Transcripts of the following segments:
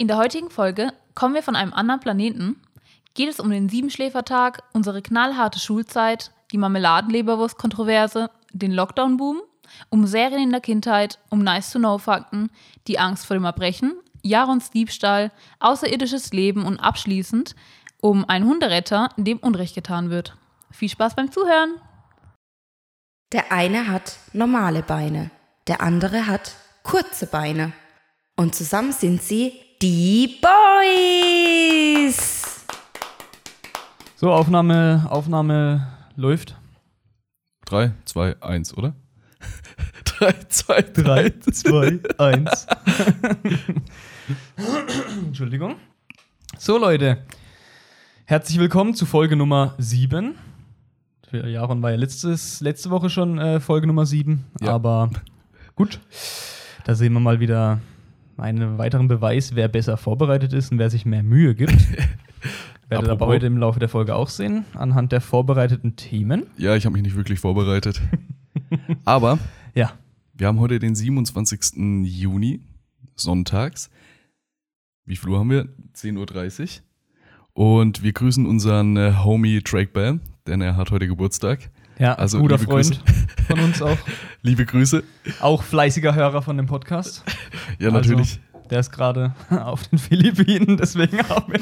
In der heutigen Folge kommen wir von einem anderen Planeten, geht es um den Siebenschläfertag, unsere knallharte Schulzeit, die Marmeladenleberwurst-Kontroverse, den Lockdown-Boom, um Serien in der Kindheit, um Nice-to-Know-Fakten, die Angst vor dem Erbrechen, Jarons Diebstahl, außerirdisches Leben und abschließend um einen Hunderetter, dem Unrecht getan wird. Viel Spaß beim Zuhören! Der eine hat normale Beine, der andere hat kurze Beine. Und zusammen sind sie die Boys. So, Aufnahme, Aufnahme läuft. 3, 2, 1, oder? 3, 2, 3, 2, 1. Entschuldigung. So, Leute. Herzlich willkommen zu Folge Nummer 7. Für Jaron war ja letztes, letzte Woche schon äh, Folge Nummer 7. Ja. Aber gut. Da sehen wir mal wieder einen weiteren Beweis, wer besser vorbereitet ist und wer sich mehr Mühe gibt. Werdet aber Apropos- heute im Laufe der Folge auch sehen, anhand der vorbereiteten Themen. Ja, ich habe mich nicht wirklich vorbereitet. Aber Ja. wir haben heute den 27. Juni, sonntags. Wie viel Uhr haben wir? 10.30 Uhr. Und wir grüßen unseren äh, Homie Drake Bell, denn er hat heute Geburtstag. Ja, Also, guter Freund von uns auch. Liebe Grüße. Auch fleißiger Hörer von dem Podcast. Ja, Also, natürlich. Der ist gerade auf den Philippinen, deswegen haben wir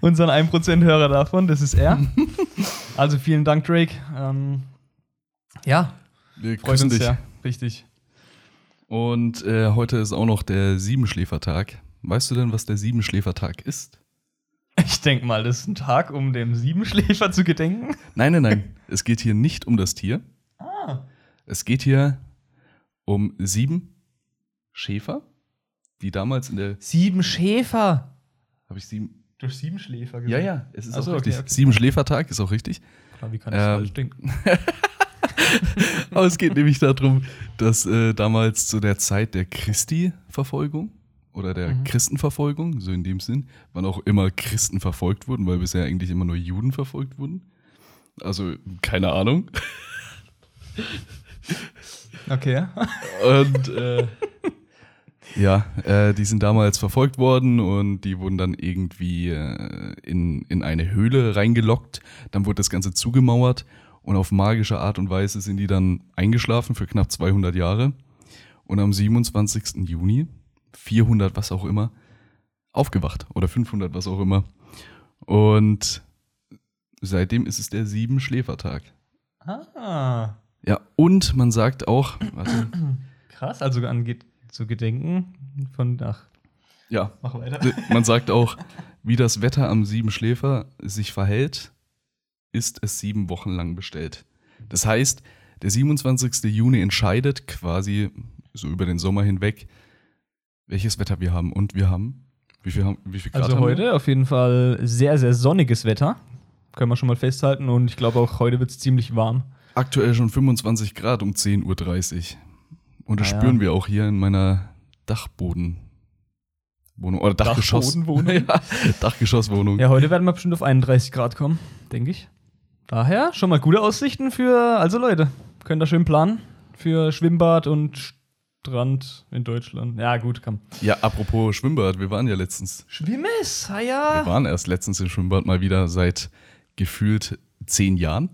unseren 1% Hörer davon, das ist er. Also vielen Dank, Drake. Ähm, ja, Wir freut grüßen uns dich. sehr. Richtig. Und äh, heute ist auch noch der Siebenschläfertag. Weißt du denn, was der Siebenschläfertag ist? Ich denke mal, das ist ein Tag, um dem Siebenschläfer zu gedenken. Nein, nein, nein. es geht hier nicht um das Tier. Ah. Es geht hier um sieben Schäfer, die damals in der. Sieben Schäfer. Habe ich sieben. Durch Siebenschläfer Ja, ja, es ist Ach auch okay, richtig. okay. Sieben Schläfertag ist auch richtig. Klar, wie kann ich Ähm, das falsch denken? Aber es geht nämlich darum, dass äh, damals zu der Zeit der Christi-Verfolgung oder der Mhm. Christenverfolgung, so in dem Sinn, wann auch immer Christen verfolgt wurden, weil bisher eigentlich immer nur Juden verfolgt wurden. Also, keine Ahnung. Okay. Und äh, ja, äh, die sind damals verfolgt worden und die wurden dann irgendwie äh, in, in eine Höhle reingelockt. Dann wurde das Ganze zugemauert und auf magische Art und Weise sind die dann eingeschlafen für knapp 200 Jahre. Und am 27. Juni, 400 was auch immer, aufgewacht oder 500 was auch immer. Und seitdem ist es der Siebenschläfertag. Ah. Ja, und man sagt auch, warte, Krass, also an geht zu gedenken von. Ach, ja, mach weiter. Man sagt auch, wie das Wetter am Siebenschläfer sich verhält, ist es sieben Wochen lang bestellt. Das heißt, der 27. Juni entscheidet quasi so über den Sommer hinweg, welches Wetter wir haben. Und wir haben, wie viel, haben, wie viel Grad Also haben wir? heute auf jeden Fall sehr, sehr sonniges Wetter. Können wir schon mal festhalten. Und ich glaube auch heute wird es ziemlich warm. Aktuell schon 25 Grad um 10.30 Uhr. Und das Ah ja. spüren wir auch hier in meiner Dachboden. Wohnung oder Dachgeschoss. Dachbodenwohnung? ja, Dachgeschosswohnung. Ja, heute werden wir bestimmt auf 31 Grad kommen, denke ich. Daher schon mal gute Aussichten für, also Leute, könnt ihr schön planen für Schwimmbad und Strand in Deutschland. Ja, gut, komm. Ja, apropos Schwimmbad, wir waren ja letztens Schwimmes, ah Wir ja. waren erst letztens im Schwimmbad mal wieder seit gefühlt zehn Jahren.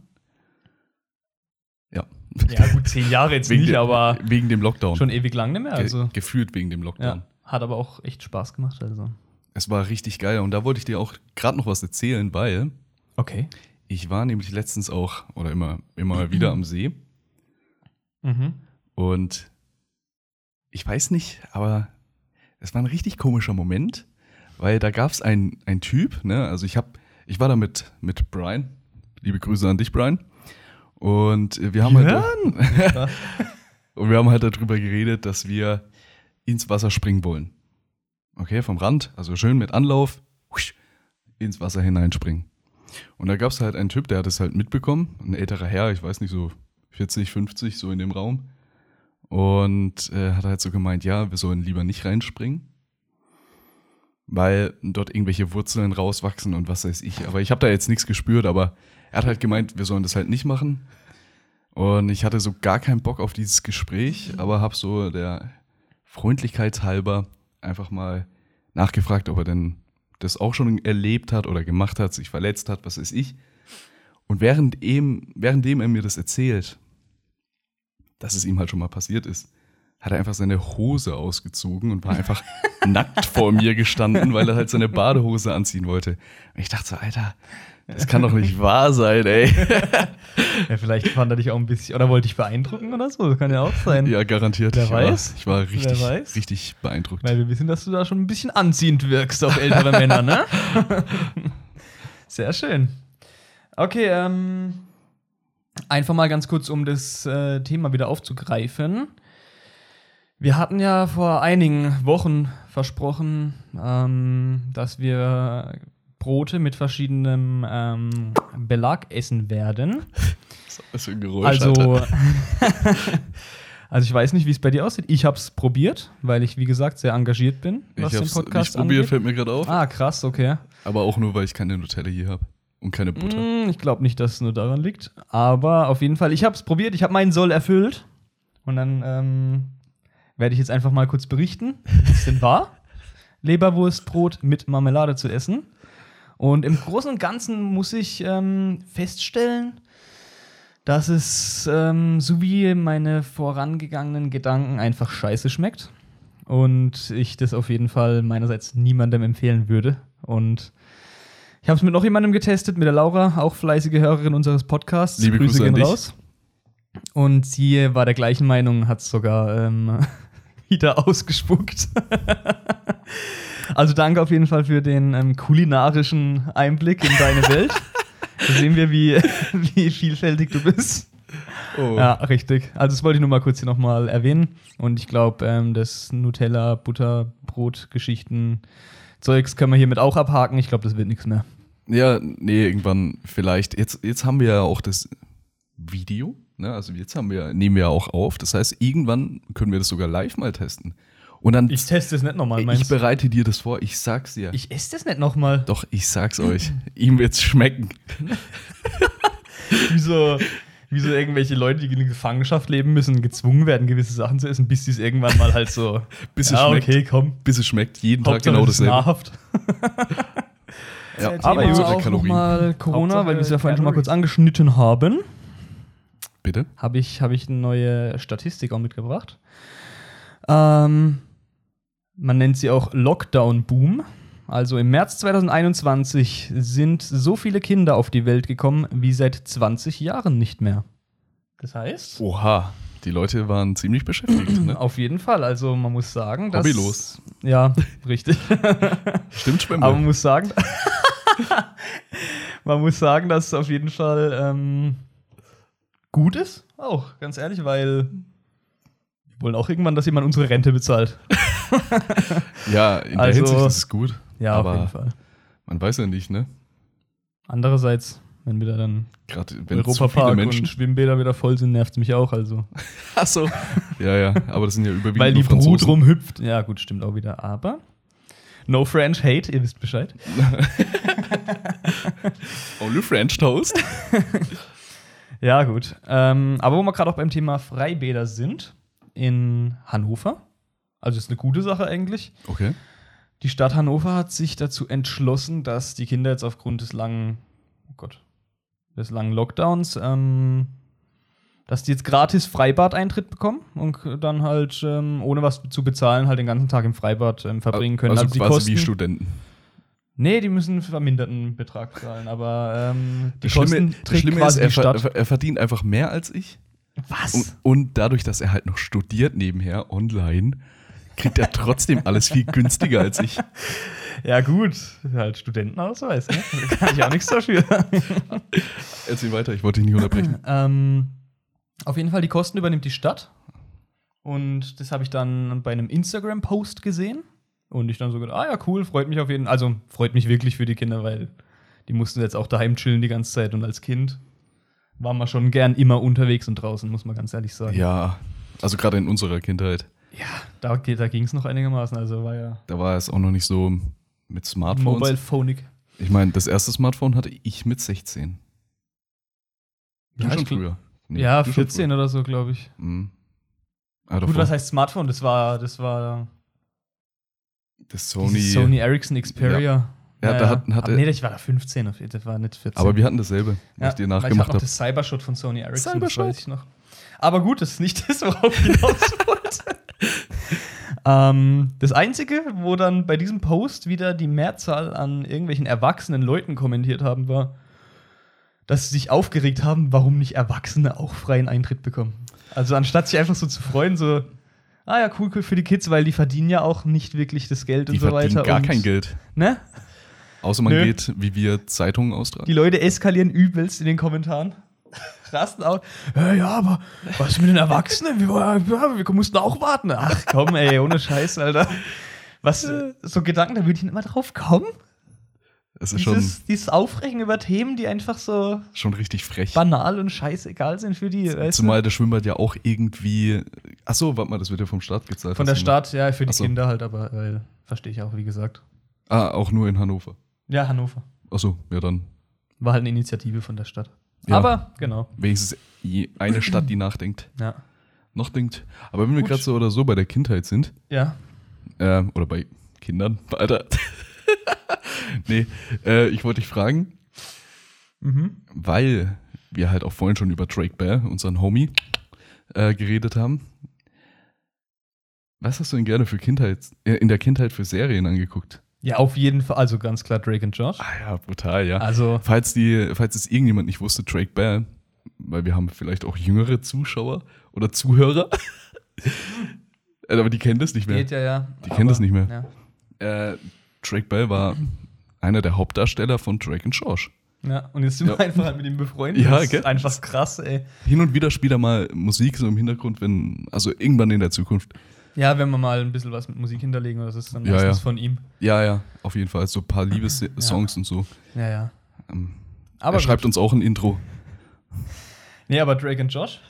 Ja. Ja, gut, zehn Jahre jetzt nicht, dem, aber wegen dem Lockdown. schon ewig lang nicht mehr. Ge Also, gefühlt wegen dem Lockdown. ja, hat aber auch echt Spaß gemacht. Also, Es war richtig geil und da wollte ich dir auch gerade noch was erzählen, weil okay. ich war nämlich letztens auch oder immer immer wieder am See Mhm. und ich weiß nicht, aber es war ein richtig komischer Moment, weil da gab es einen ein Typ, ne? Also ich habe ich war da mit mit Brian. Liebe Grüße an dich, Brian. Und wir haben halt Und wir haben halt darüber geredet, dass wir ins Wasser springen wollen. Okay, vom Rand, also schön mit Anlauf, ins Wasser hineinspringen. Und da gab es halt einen Typ, der hat es halt mitbekommen, ein älterer Herr, ich weiß nicht, so 40, 50, so in dem Raum. Und äh, hat halt so gemeint, ja, wir sollen lieber nicht reinspringen, weil dort irgendwelche Wurzeln rauswachsen und was weiß ich. Aber ich habe da jetzt nichts gespürt, aber er hat halt gemeint, wir sollen das halt nicht machen. Und ich hatte so gar keinen Bock auf dieses Gespräch, aber habe so der Freundlichkeit halber einfach mal nachgefragt, ob er denn das auch schon erlebt hat oder gemacht hat, sich verletzt hat, was weiß ich. Und während ihm, währenddem er mir das erzählt, dass es ihm halt schon mal passiert ist, hat er einfach seine Hose ausgezogen und war einfach nackt vor mir gestanden, weil er halt seine Badehose anziehen wollte. Und ich dachte so, Alter, das kann doch nicht wahr sein, ey. Ja, vielleicht fand er dich auch ein bisschen, oder wollte dich beeindrucken oder so. Das kann ja auch sein. Ja, garantiert. Wer ich weiß? War, ich war richtig, richtig beeindruckt. Weil wir wissen, dass du da schon ein bisschen anziehend wirkst auf ältere Männer, ne? Sehr schön. Okay, ähm, einfach mal ganz kurz, um das äh, Thema wieder aufzugreifen. Wir hatten ja vor einigen Wochen versprochen, ähm, dass wir Brote mit verschiedenem ähm, Belag essen werden. Was für ein Geräusch. Also, also ich weiß nicht, wie es bei dir aussieht. Ich habe es probiert, weil ich, wie gesagt, sehr engagiert bin, was ich den Podcast nicht probiert, angeht. fällt mir gerade auf. Ah, krass, okay. Aber auch nur, weil ich keine Nutella hier habe. Und keine Butter. Mm, ich glaube nicht, dass es nur daran liegt. Aber auf jeden Fall, ich habe es probiert, ich habe meinen Soll erfüllt. Und dann ähm, werde ich jetzt einfach mal kurz berichten, wie es denn war, Leberwurstbrot mit Marmelade zu essen. Und im Großen und Ganzen muss ich ähm, feststellen, dass es ähm, so wie meine vorangegangenen Gedanken einfach scheiße schmeckt. Und ich das auf jeden Fall meinerseits niemandem empfehlen würde. Und ich habe es mit noch jemandem getestet, mit der Laura, auch fleißige Hörerin unseres Podcasts. Liebe Grüße an dich. Und sie war der gleichen Meinung, hat es sogar ähm, wieder ausgespuckt. also danke auf jeden Fall für den ähm, kulinarischen Einblick in deine Welt. Da sehen wir, wie, wie vielfältig du bist. Oh. Ja, richtig. Also das wollte ich nur mal kurz hier nochmal erwähnen. Und ich glaube, ähm, das Nutella, Butter, Brot, Geschichten, Zeugs können wir hiermit auch abhaken. Ich glaube, das wird nichts mehr. Ja, nee, irgendwann vielleicht. Jetzt, jetzt haben wir ja auch das Video. Ne? Also jetzt haben wir, nehmen wir ja auch auf. Das heißt, irgendwann können wir das sogar live mal testen. Und dann, Ich teste es nicht nochmal, ich meinst du? bereite dir das vor. Ich sag's dir. Ich esse das nicht nochmal. Doch, ich sag's euch. Ihm wird's schmecken. Wie so, wie so irgendwelche Leute, die in Gefangenschaft leben müssen, gezwungen werden, gewisse Sachen zu essen, bis sie es irgendwann mal halt so. Bis es ja, schmeckt. okay, komm. Bis es schmeckt. Jeden Tag Hauptsache, genau es ist dasselbe. nahrhaft. Ja, Aber Hauptsache jetzt auch Kalorien. nochmal Corona, Hauptsache weil wir es ja vorhin schon mal kurz angeschnitten haben. Bitte? habe ich, hab ich eine neue Statistik auch mitgebracht. Ähm, man nennt sie auch Lockdown-Boom. Also im März 2021 sind so viele Kinder auf die Welt gekommen wie seit 20 Jahren nicht mehr. Das heißt, Oha. Die Leute waren ziemlich beschäftigt. Ne? auf jeden Fall. Also man muss sagen, dass. Hobbylos. Ja, richtig. Stimmt, Spende. Aber man muss sagen, man muss sagen, dass es auf jeden Fall ähm, gut ist. Auch, ganz ehrlich, weil wir wollen auch irgendwann, dass jemand unsere Rente bezahlt. ja, in der Also- Hinsicht ist es gut. Ja, Aber auf jeden Fall. Man weiß ja nicht, ne? Andererseits, wenn wieder dann Gerade wenn Europapark Menschen. und Schwimmbäder wieder voll sind, nervt es mich auch. Also. Ach so. ja, ja. Aber das sind ja überwiegend Weil die Brut rumhüpft. Ja, gut, stimmt auch wieder. Aber no French hate, ihr wisst Bescheid. Only French Toast. Ja, gut. Ähm, aber wo wir gerade auch beim Thema Freibäder sind, in Hannover. Also ist eine gute Sache eigentlich. Okay. Die Stadt Hannover hat sich dazu entschlossen, dass die Kinder jetzt aufgrund des langen, oh Gott, des langen Lockdowns, ähm, dass die jetzt gratis Freibad-Eintritt bekommen und dann halt ähm, ohne was zu bezahlen halt den ganzen Tag im Freibad ähm, verbringen können. Also, die quasi Kosten, wie Studenten. Nee, die müssen einen verminderten Betrag zahlen, aber ähm, die Das Schlimme, Kosten das trägt Schlimme ist, er, die ver Stadt. er verdient einfach mehr als ich. Was? Und, und dadurch, dass er halt noch studiert nebenher online, kriegt er trotzdem alles viel günstiger als ich. Ja, gut. Halt Studentenausweis, ne? Da kann ich auch nichts dafür. Erzähl weiter, ich wollte dich nicht unterbrechen. ähm, auf jeden Fall, die Kosten übernimmt die Stadt. Und das habe ich dann bei einem Instagram-Post gesehen. Und ich dann so gedacht, ah ja, cool, freut mich auf jeden Fall. Also freut mich wirklich für die Kinder, weil die mussten jetzt auch daheim chillen die ganze Zeit. Und als Kind war man schon gern immer unterwegs und draußen, muss man ganz ehrlich sagen. Ja, also gerade in unserer Kindheit, Ja, da, da ging es noch einigermaßen. Also war ja da war es auch noch nicht so mit Smartphones. Mobile Phonik. Ich meine, das erste Smartphone hatte ich mit 16. Du Ja, schon früher. Nee, ja, du schon 14 oder so, glaube ich. Mhm. Ah, Gut, was heißt Smartphone? Das war, das war Das Sony. Sony Ericsson Xperia. Ja, da hat- hatte- Aber nee, ich war da 15, auf jeden Fall, das war nicht 14. Aber wir hatten dasselbe, was ja, ich dir nachgemacht Ich hab noch habe. das Cybershot von Sony Ericsson, das Cybershot. weiß ich noch. Aber gut, das ist nicht das, worauf ich hinaus wollte. Ähm, das Einzige, wo dann bei diesem Post wieder die Mehrzahl an irgendwelchen erwachsenen Leuten kommentiert haben, war, dass sie sich aufgeregt haben, warum nicht Erwachsene auch freien Eintritt bekommen. Also anstatt sich einfach so zu freuen, so, ah ja, cool, cool für die Kids, weil die verdienen ja auch nicht wirklich das Geld Die und so verdienen weiter. gar und, kein Geld. Ne? Außer man Nö. geht, wie wir Zeitungen austragen. Die Leute eskalieren übelst in den Kommentaren. Rasten auch. Ja, ja, aber was mit den Erwachsenen? Wir, wir mussten auch warten. Ach komm, ey, ohne Scheiß, Alter. Was, äh, so Gedanken, da würde ich nicht immer drauf kommen. Es ist schon, Dieses, dieses Aufregen über Themen, die einfach so schon richtig frech. banal und scheißegal sind für die. Zumal das Schwimmbad ja auch irgendwie. Achso, warte mal, das wird ja vom Staat gezahlt. Von der Stadt, ja, für die so. Kinder halt, aber weil, verstehe ich auch, wie gesagt. Ah, auch nur in Hannover. Ja, Hannover. Achso, ja dann. War halt eine Initiative von der Stadt. Ja. Aber, genau. Wenigstens eine Stadt, die nachdenkt. Ja. Noch denkt. Aber wenn wir gerade so oder so bei der Kindheit sind, Ja. äh, oder bei Kindern, Alter. nee, äh, ich wollte dich fragen, Mhm. weil wir halt auch vorhin schon über Drake Bell, unseren Homie, äh, geredet haben. Was hast du denn gerne für Kindheit, äh, in der Kindheit für Serien angeguckt? Ja, auf jeden Fall. Also ganz klar Drake und Josh. Ah ja, brutal, ja. Also, Falls, die, falls es irgendjemand nicht wusste, Drake Bell, weil wir haben vielleicht auch jüngere Zuschauer oder Zuhörer, aber die kennen das nicht mehr. geht ja, ja. Die kennen das nicht mehr. Ja. Äh, Drake Bell war einer der Hauptdarsteller von Drake und Josh. ja. Und jetzt sind Ja. wir einfach halt mit ihm befreundet. Ja, das ist gell? einfach krass, ey. Hin und wieder spielt er mal Musik so im Hintergrund, wenn, also irgendwann in der Zukunft. Ja, wenn wir mal ein bisschen was mit Musik hinterlegen, das ist dann Ja, meistens ja. von ihm. Ja, ja, auf jeden Fall. So ein paar Liebessongs und so. Ja, ja. Ähm, Aber er schreibt uns auch ein Intro. Nee, aber Drake und Josh?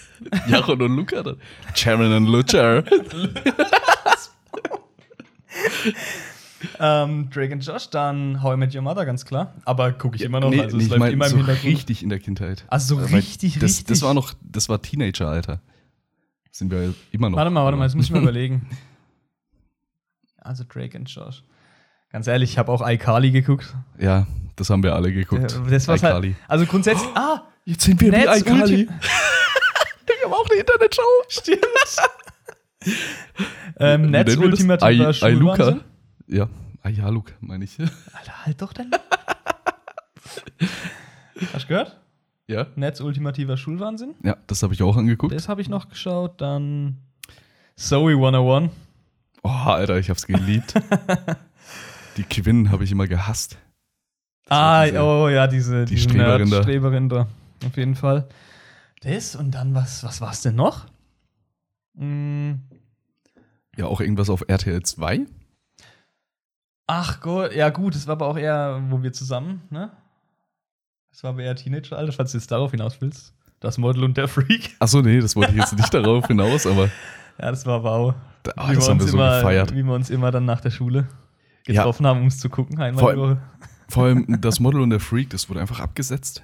Jaron und Luca dann. Sharon und Lucha. Ähm, Drake und Josh, dann How I Met Your Mother, ganz klar. Aber gucke ich immer noch, nee, also nee, es ich mein, immer im so richtig in der Kindheit. Also so richtig, das, richtig. Das war noch, das war Teenager-Alter. Sind wir immer noch. Warte mal, warte mal, jetzt muss ich mal überlegen. Also Drake und Josh. Ganz ehrlich, ich habe auch iCarly geguckt. Ja, das haben wir alle geguckt. Ja, Das war's halt. Also grundsätzlich. Ah, Jetzt sind wir Netz wie iCarly. Wir haben auch eine Internetshow. stimmt. ähm, Netz das? ultimativer I-. Schulwahnsinn. Ja. Ja, Luke, meine ich. Alter, halt doch dein. Hast du gehört? Ja. Netz ultimativer Schulwahnsinn. Ja, das habe ich auch angeguckt. Das habe ich noch geschaut. Dann Zoe 101. Oh, Alter, ich hab's geliebt. Die Quinn habe ich immer gehasst. Ah, diese- oh ja, diese die diese Streberin da. Nerd-Streberin da. Auf jeden Fall. Das und dann was, was war's denn noch? Mm, Ja, auch irgendwas auf RTL 2. ach Gott, ja gut, das war aber auch eher, wo wir zusammen, ne? Das war aber eher Teenager-Alter, falls du jetzt darauf hinaus willst. Das Model und der Freak. Achso, nee, das wollte ich jetzt nicht darauf hinaus, aber Ja, das war wow. da, ah, das haben wir so immer, gefeiert. Wie wir uns immer dann nach der Schule Ja. getroffen haben, um es zu gucken, einmal Vor die Woche. Vor allem das Model und der Freak, das wurde einfach abgesetzt.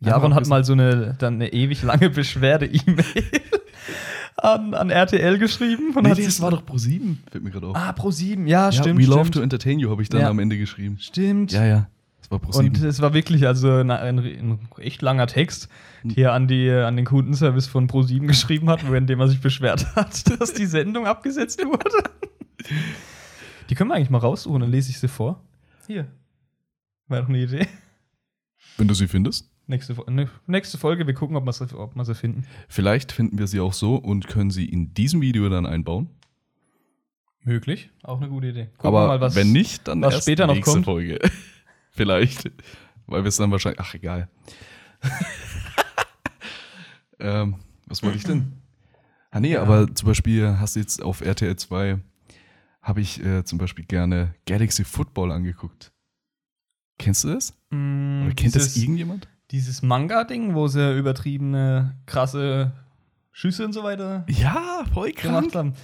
Jaron hat mal so eine, dann eine ewig lange Beschwerde-E-Mail an, an RTL geschrieben. Und Nee, hat das war doch Pro 7, fällt mir gerade auf. Ah, Pro 7, ja, ja, stimmt. We stimmt. Love to Entertain You habe ich dann Ja. am Ende geschrieben. Stimmt. Ja, ja, das war Pro 7. Und es war wirklich also ein, ein, echt langer Text, der an, die, an den Kundenservice von Pro7 geschrieben hat, während dem er sich beschwert hat, dass die Sendung abgesetzt wurde. Die können wir eigentlich mal raussuchen, dann lese ich sie vor. Hier. Wäre doch eine Idee. Wenn du sie findest. Nächste, ne, nächste Folge, wir gucken, ob wir sie, ob wir sie finden. Vielleicht finden wir sie auch so und können sie in diesem Video dann einbauen. Möglich. Auch eine gute Idee. Gucken Aber wir mal, was- wenn nicht, dann was erst später noch nächste kommt. Folge. Vielleicht. Weil wir es dann wahrscheinlich. Ach, egal. ähm, was wollte ich denn? Ah, nee, Ja. aber zum Beispiel hast du jetzt auf RTL 2 habe ich äh, zum Beispiel gerne Galaxy Football angeguckt. Kennst du das? Mm, Oder kennt das dieses, irgendjemand? dieses Manga-Ding, wo sie übertriebene, krasse Schüsse und so weiter Ja, voll gemacht haben.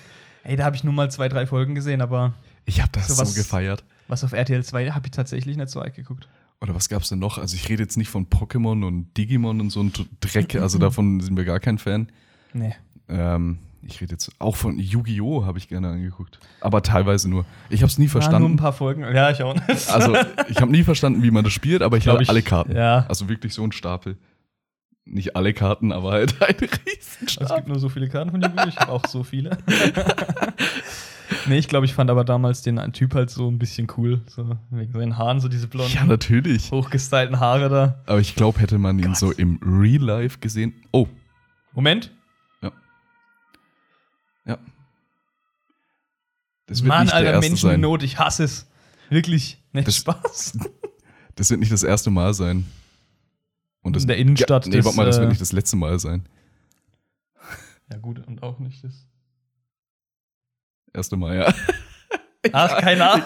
Ey, da habe ich nur mal zwei, drei Folgen gesehen, aber Ich habe das So gefeiert. Was auf RTL 2 habe ich tatsächlich nicht so weit geguckt. Oder was gab's denn noch? Also ich rede jetzt nicht von Pokémon und Digimon und so ein Dreck, also davon sind wir gar kein Fan. Nee. Ähm, ich rede jetzt auch von Yu-Gi-Oh! habe ich gerne angeguckt. Aber teilweise nur. Ich habe es nie Ja, nur ein verstanden. paar Folgen. Ja, ich auch nicht. Also, ich habe nie verstanden, wie man das spielt, aber ich habe alle Karten. ja. Also wirklich so ein Stapel. Nicht alle Karten, aber halt ein Es Riesenstapel. gibt nur so viele Karten von Yu-Gi-Oh! Ich habe auch so viele. nee, ich glaube, ich fand aber damals den Typ halt so ein bisschen cool. So wegen seinen Haaren, so diese blonden, Ja, natürlich. hochgestylten Haare da. Aber ich glaube, hätte man ihn Gott. so im Real Life gesehen. Oh, Moment. ja. Das wird Mann, nicht der Alter, erste Menschen in. Not, ich hasse es. Wirklich. Nicht Das- Spaß. Das wird nicht das erste Mal sein. Und das, In der Innenstadt Ja, nee, warte mal, das wird äh, nicht das letzte Mal sein. Ja, gut, und auch nicht das. Erste Mal, ja. Ach, keine Ahnung.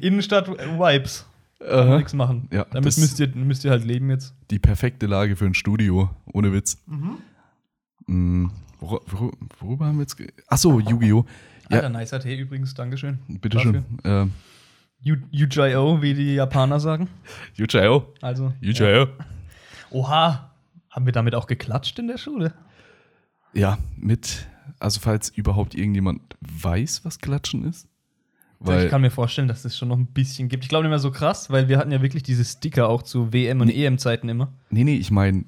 Innenstadt Vibes. Aha. Nichts machen. Ja, Damit müsst ihr, müsst ihr halt leben jetzt. Die perfekte Lage für ein Studio, ohne Witz. Mm, wor wor worüber haben wir jetzt? Achso, Yu-Gi-Oh! Alter, Ja, nicer Tee übrigens, Dankeschön. bitteschön. Äh, U- UJO, wie die Japaner sagen. Yu-Gi-Oh! Also. Yu-Gi-Oh! Oha. Haben wir damit auch geklatscht in der Schule? Ja, mit, also falls überhaupt irgendjemand weiß, was Klatschen ist. Weil, ich kann mir vorstellen, dass es schon noch ein bisschen gibt. Ich glaube nicht mehr so krass, weil wir hatten ja wirklich diese Sticker auch zu WM- und EM-Zeiten immer. nee, nee, ich meine,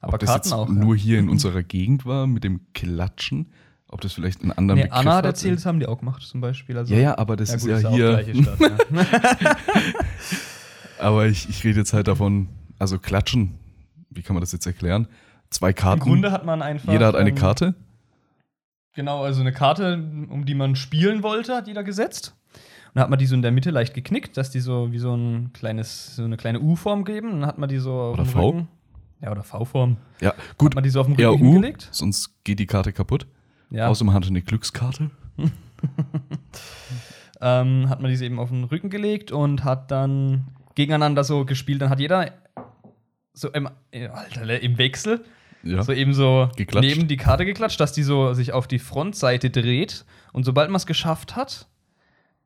Aber ob das Karten jetzt auch. nur ja. hier in unserer Gegend war mit dem Klatschen, ob das vielleicht einen anderen Nee, Begriff Anna hat hat. erzählt, das haben die auch gemacht zum Beispiel. Also, Ja, ja, aber das Ja, ist gut, ja ist auch hier. Stadt, ja. Aber ich, ich rede jetzt halt davon, also Klatschen, wie kann man das jetzt erklären? Zwei Im Karten. Grunde hat man einfach. jeder hat eine ähm, Karte. Genau, also eine Karte, um die man spielen wollte, hat jeder gesetzt. Und dann hat man die so in der Mitte leicht geknickt, dass die so wie so ein kleines, so eine kleine U-Form geben. Und dann hat man die so Oder V? Rücken. Ja, oder V-Form. Ja, Hat gut, man die so auf dem eher Rücken U, hingelegt. sonst geht die Karte kaputt. Ja. Außerdem hatte eine Glückskarte. ähm, hat man diese eben auf den Rücken gelegt und hat dann gegeneinander so gespielt. Dann hat jeder so im, Alter, im Wechsel Ja. so eben so Geklatscht. neben die Karte geklatscht, dass die so sich auf die Frontseite dreht. Und sobald man es geschafft hat,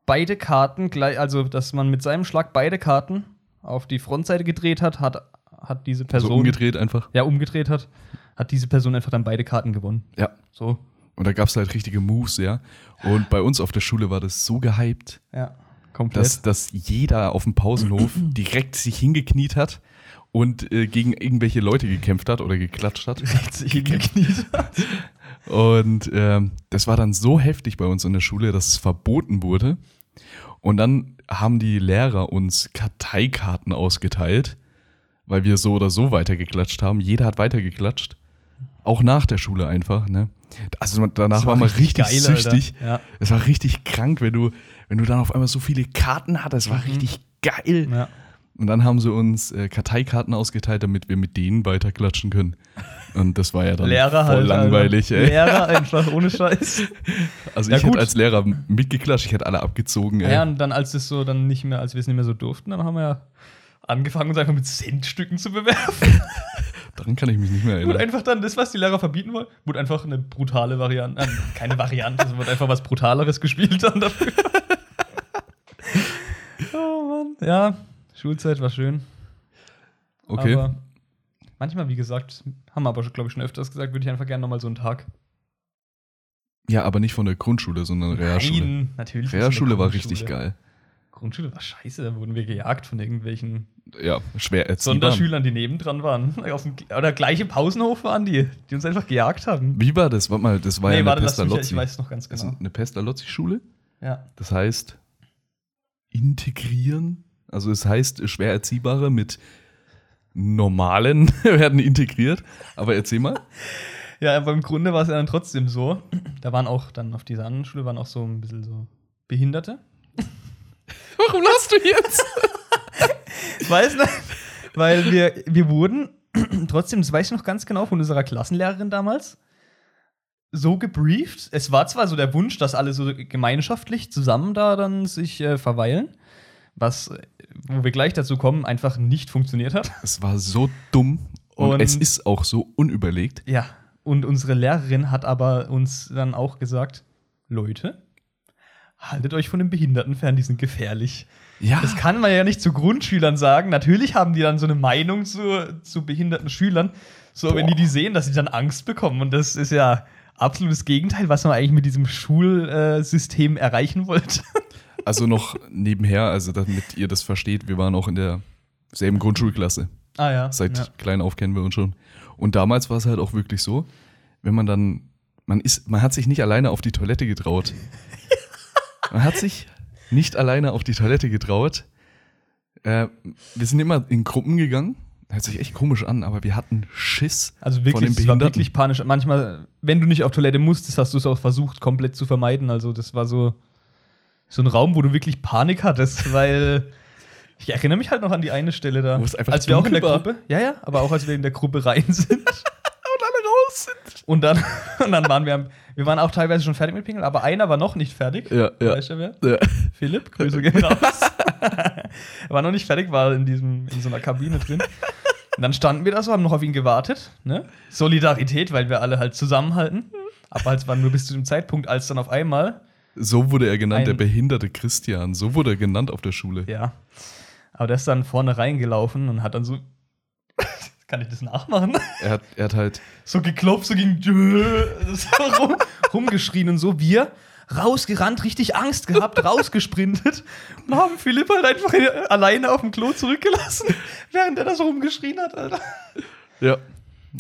beide Karten gleich, also dass man mit seinem Schlag beide Karten auf die Frontseite gedreht hat, hat, hat diese Person. so umgedreht einfach. Ja, umgedreht hat, hat diese Person einfach dann beide Karten gewonnen. Ja. So. Und da gab es halt richtige Moves, ja. Und bei uns auf der Schule war das so gehypt, Ja. Komplett. dass, dass jeder auf dem Pausenhof direkt sich hingekniet hat und äh, gegen irgendwelche Leute gekämpft hat oder geklatscht hat. sich hingekniet hat. Und ähm, das war dann so heftig bei uns in der Schule, dass es verboten wurde. Und dann haben die Lehrer uns Karteikarten ausgeteilt, weil wir so oder so weitergeklatscht haben. Jeder hat weitergeklatscht. Auch nach der Schule einfach, ne? Also danach Das war man richtig geil, süchtig. Alter. Es war richtig krank, wenn du, wenn du dann auf einmal so viele Karten hattest. Es war richtig geil. Ja. Und dann haben sie uns äh, Karteikarten ausgeteilt, damit wir mit denen weiterklatschen können. Und das war ja dann Lehrer voll halt. langweilig, Alter. ey. Lehrer einfach ohne Scheiß. Also Ja, ich hätte als Lehrer mitgeklatscht, ich hätte alle abgezogen. Ey. Ja, und dann, als es so dann nicht mehr, als wir es nicht mehr so durften, dann haben wir ja angefangen, uns einfach mit Centstücken zu bewerfen. Daran kann ich mich nicht mehr Wurde erinnern. einfach dann das, was die Lehrer verbieten wollen, wurde einfach eine brutale Variante. Äh, keine Variante, es wurde einfach was Brutaleres gespielt dann dafür. Oh Mann. Ja, Schulzeit war schön. Okay. Aber manchmal, wie gesagt, haben wir aber, glaube ich, schon öfters gesagt, würde ich einfach gerne nochmal so einen Tag. ja, aber nicht von der Grundschule, sondern Realschule. Nein, natürlich. Realschule war richtig geil. Grundschule war scheiße, da wurden wir gejagt von irgendwelchen Ja, schwer. Sonderschülern, die nebendran waren. Auf dem, oder gleiche Pausenhof waren die, die uns einfach gejagt haben. Wie war das? Warte mal, das war ja eine warte, mich, ich weiß noch ganz genau. eine Pestalozzi-Schule. Ja. Das heißt, integrieren. Also es heißt, schwer erziehbare mit normalen werden integriert. Aber erzähl mal. ja, aber im Grunde war es ja dann trotzdem so. Da waren auch dann auf dieser anderen Schule waren auch so ein bisschen so Behinderte. Warum lachst du jetzt? Ich weiß nicht, weil wir, wir wurden trotzdem, das weiß ich noch ganz genau, von unserer Klassenlehrerin damals, so gebrieft. Es war zwar so der Wunsch, dass alle so gemeinschaftlich zusammen da dann sich äh, verweilen, was, äh, wo wir gleich dazu kommen, einfach nicht funktioniert hat. Es war so dumm und, Und- es ist auch so unüberlegt. Ja, und unsere Lehrerin hat aber uns dann auch gesagt, Leute, haltet euch von den Behinderten fern, die sind gefährlich. Ja, Das kann man ja nicht zu Grundschülern sagen. Natürlich haben die dann so eine Meinung zu, zu behinderten Schülern. So, wenn die Boah. die sehen, dass sie dann Angst bekommen. Und das ist ja absolutes Gegenteil, was man eigentlich mit diesem Schulsystem erreichen wollte. Also noch nebenher, also damit ihr das versteht, wir waren auch in derselben Grundschulklasse. Ah ja. Seit ja. klein auf kennen wir uns schon. Und damals war es halt auch wirklich so, wenn man dann, man ist, man hat sich nicht alleine auf die Toilette getraut. man hat sich nicht alleine auf die Toilette getraut. Äh, wir sind immer in Gruppen gegangen. Hört sich echt komisch an, aber wir hatten Schiss Also von wirklich, den es war wirklich panisch. Manchmal, wenn du nicht auf Toilette musstest, hast du es auch versucht, komplett zu vermeiden. Also das war so, so ein Raum, wo du wirklich Panik hattest, weil ich erinnere mich halt noch an die eine Stelle da. Wo es einfach als wir auch in der war. Gruppe, ja, ja, aber auch als wir in der Gruppe rein sind. Raus sind. Und dann, und dann waren wir, wir waren auch teilweise schon fertig mit Pinkeln, aber einer war noch nicht fertig. Ja, ja. Weißt du wer? Ja. Philipp, Grüße gehen raus. er war noch nicht fertig, war in, diesem, in so einer Kabine drin. Und dann standen wir da so, haben noch auf ihn gewartet. Ne? Solidarität, weil wir alle halt zusammenhalten. Aber es war nur bis zu dem Zeitpunkt, als dann auf einmal, So wurde er genannt, der behinderte Christian. So wurde er genannt auf der Schule. ja. Aber der ist dann vorne reingelaufen und hat dann so. Kann ich das nachmachen? Er, hat, er hat halt, So geklopft, so ging so rum, rumgeschrien und so. Wir rausgerannt, richtig Angst gehabt, rausgesprintet und haben Philipp halt einfach alleine auf dem Klo zurückgelassen, während er da so rumgeschrien hat, Alter. ja.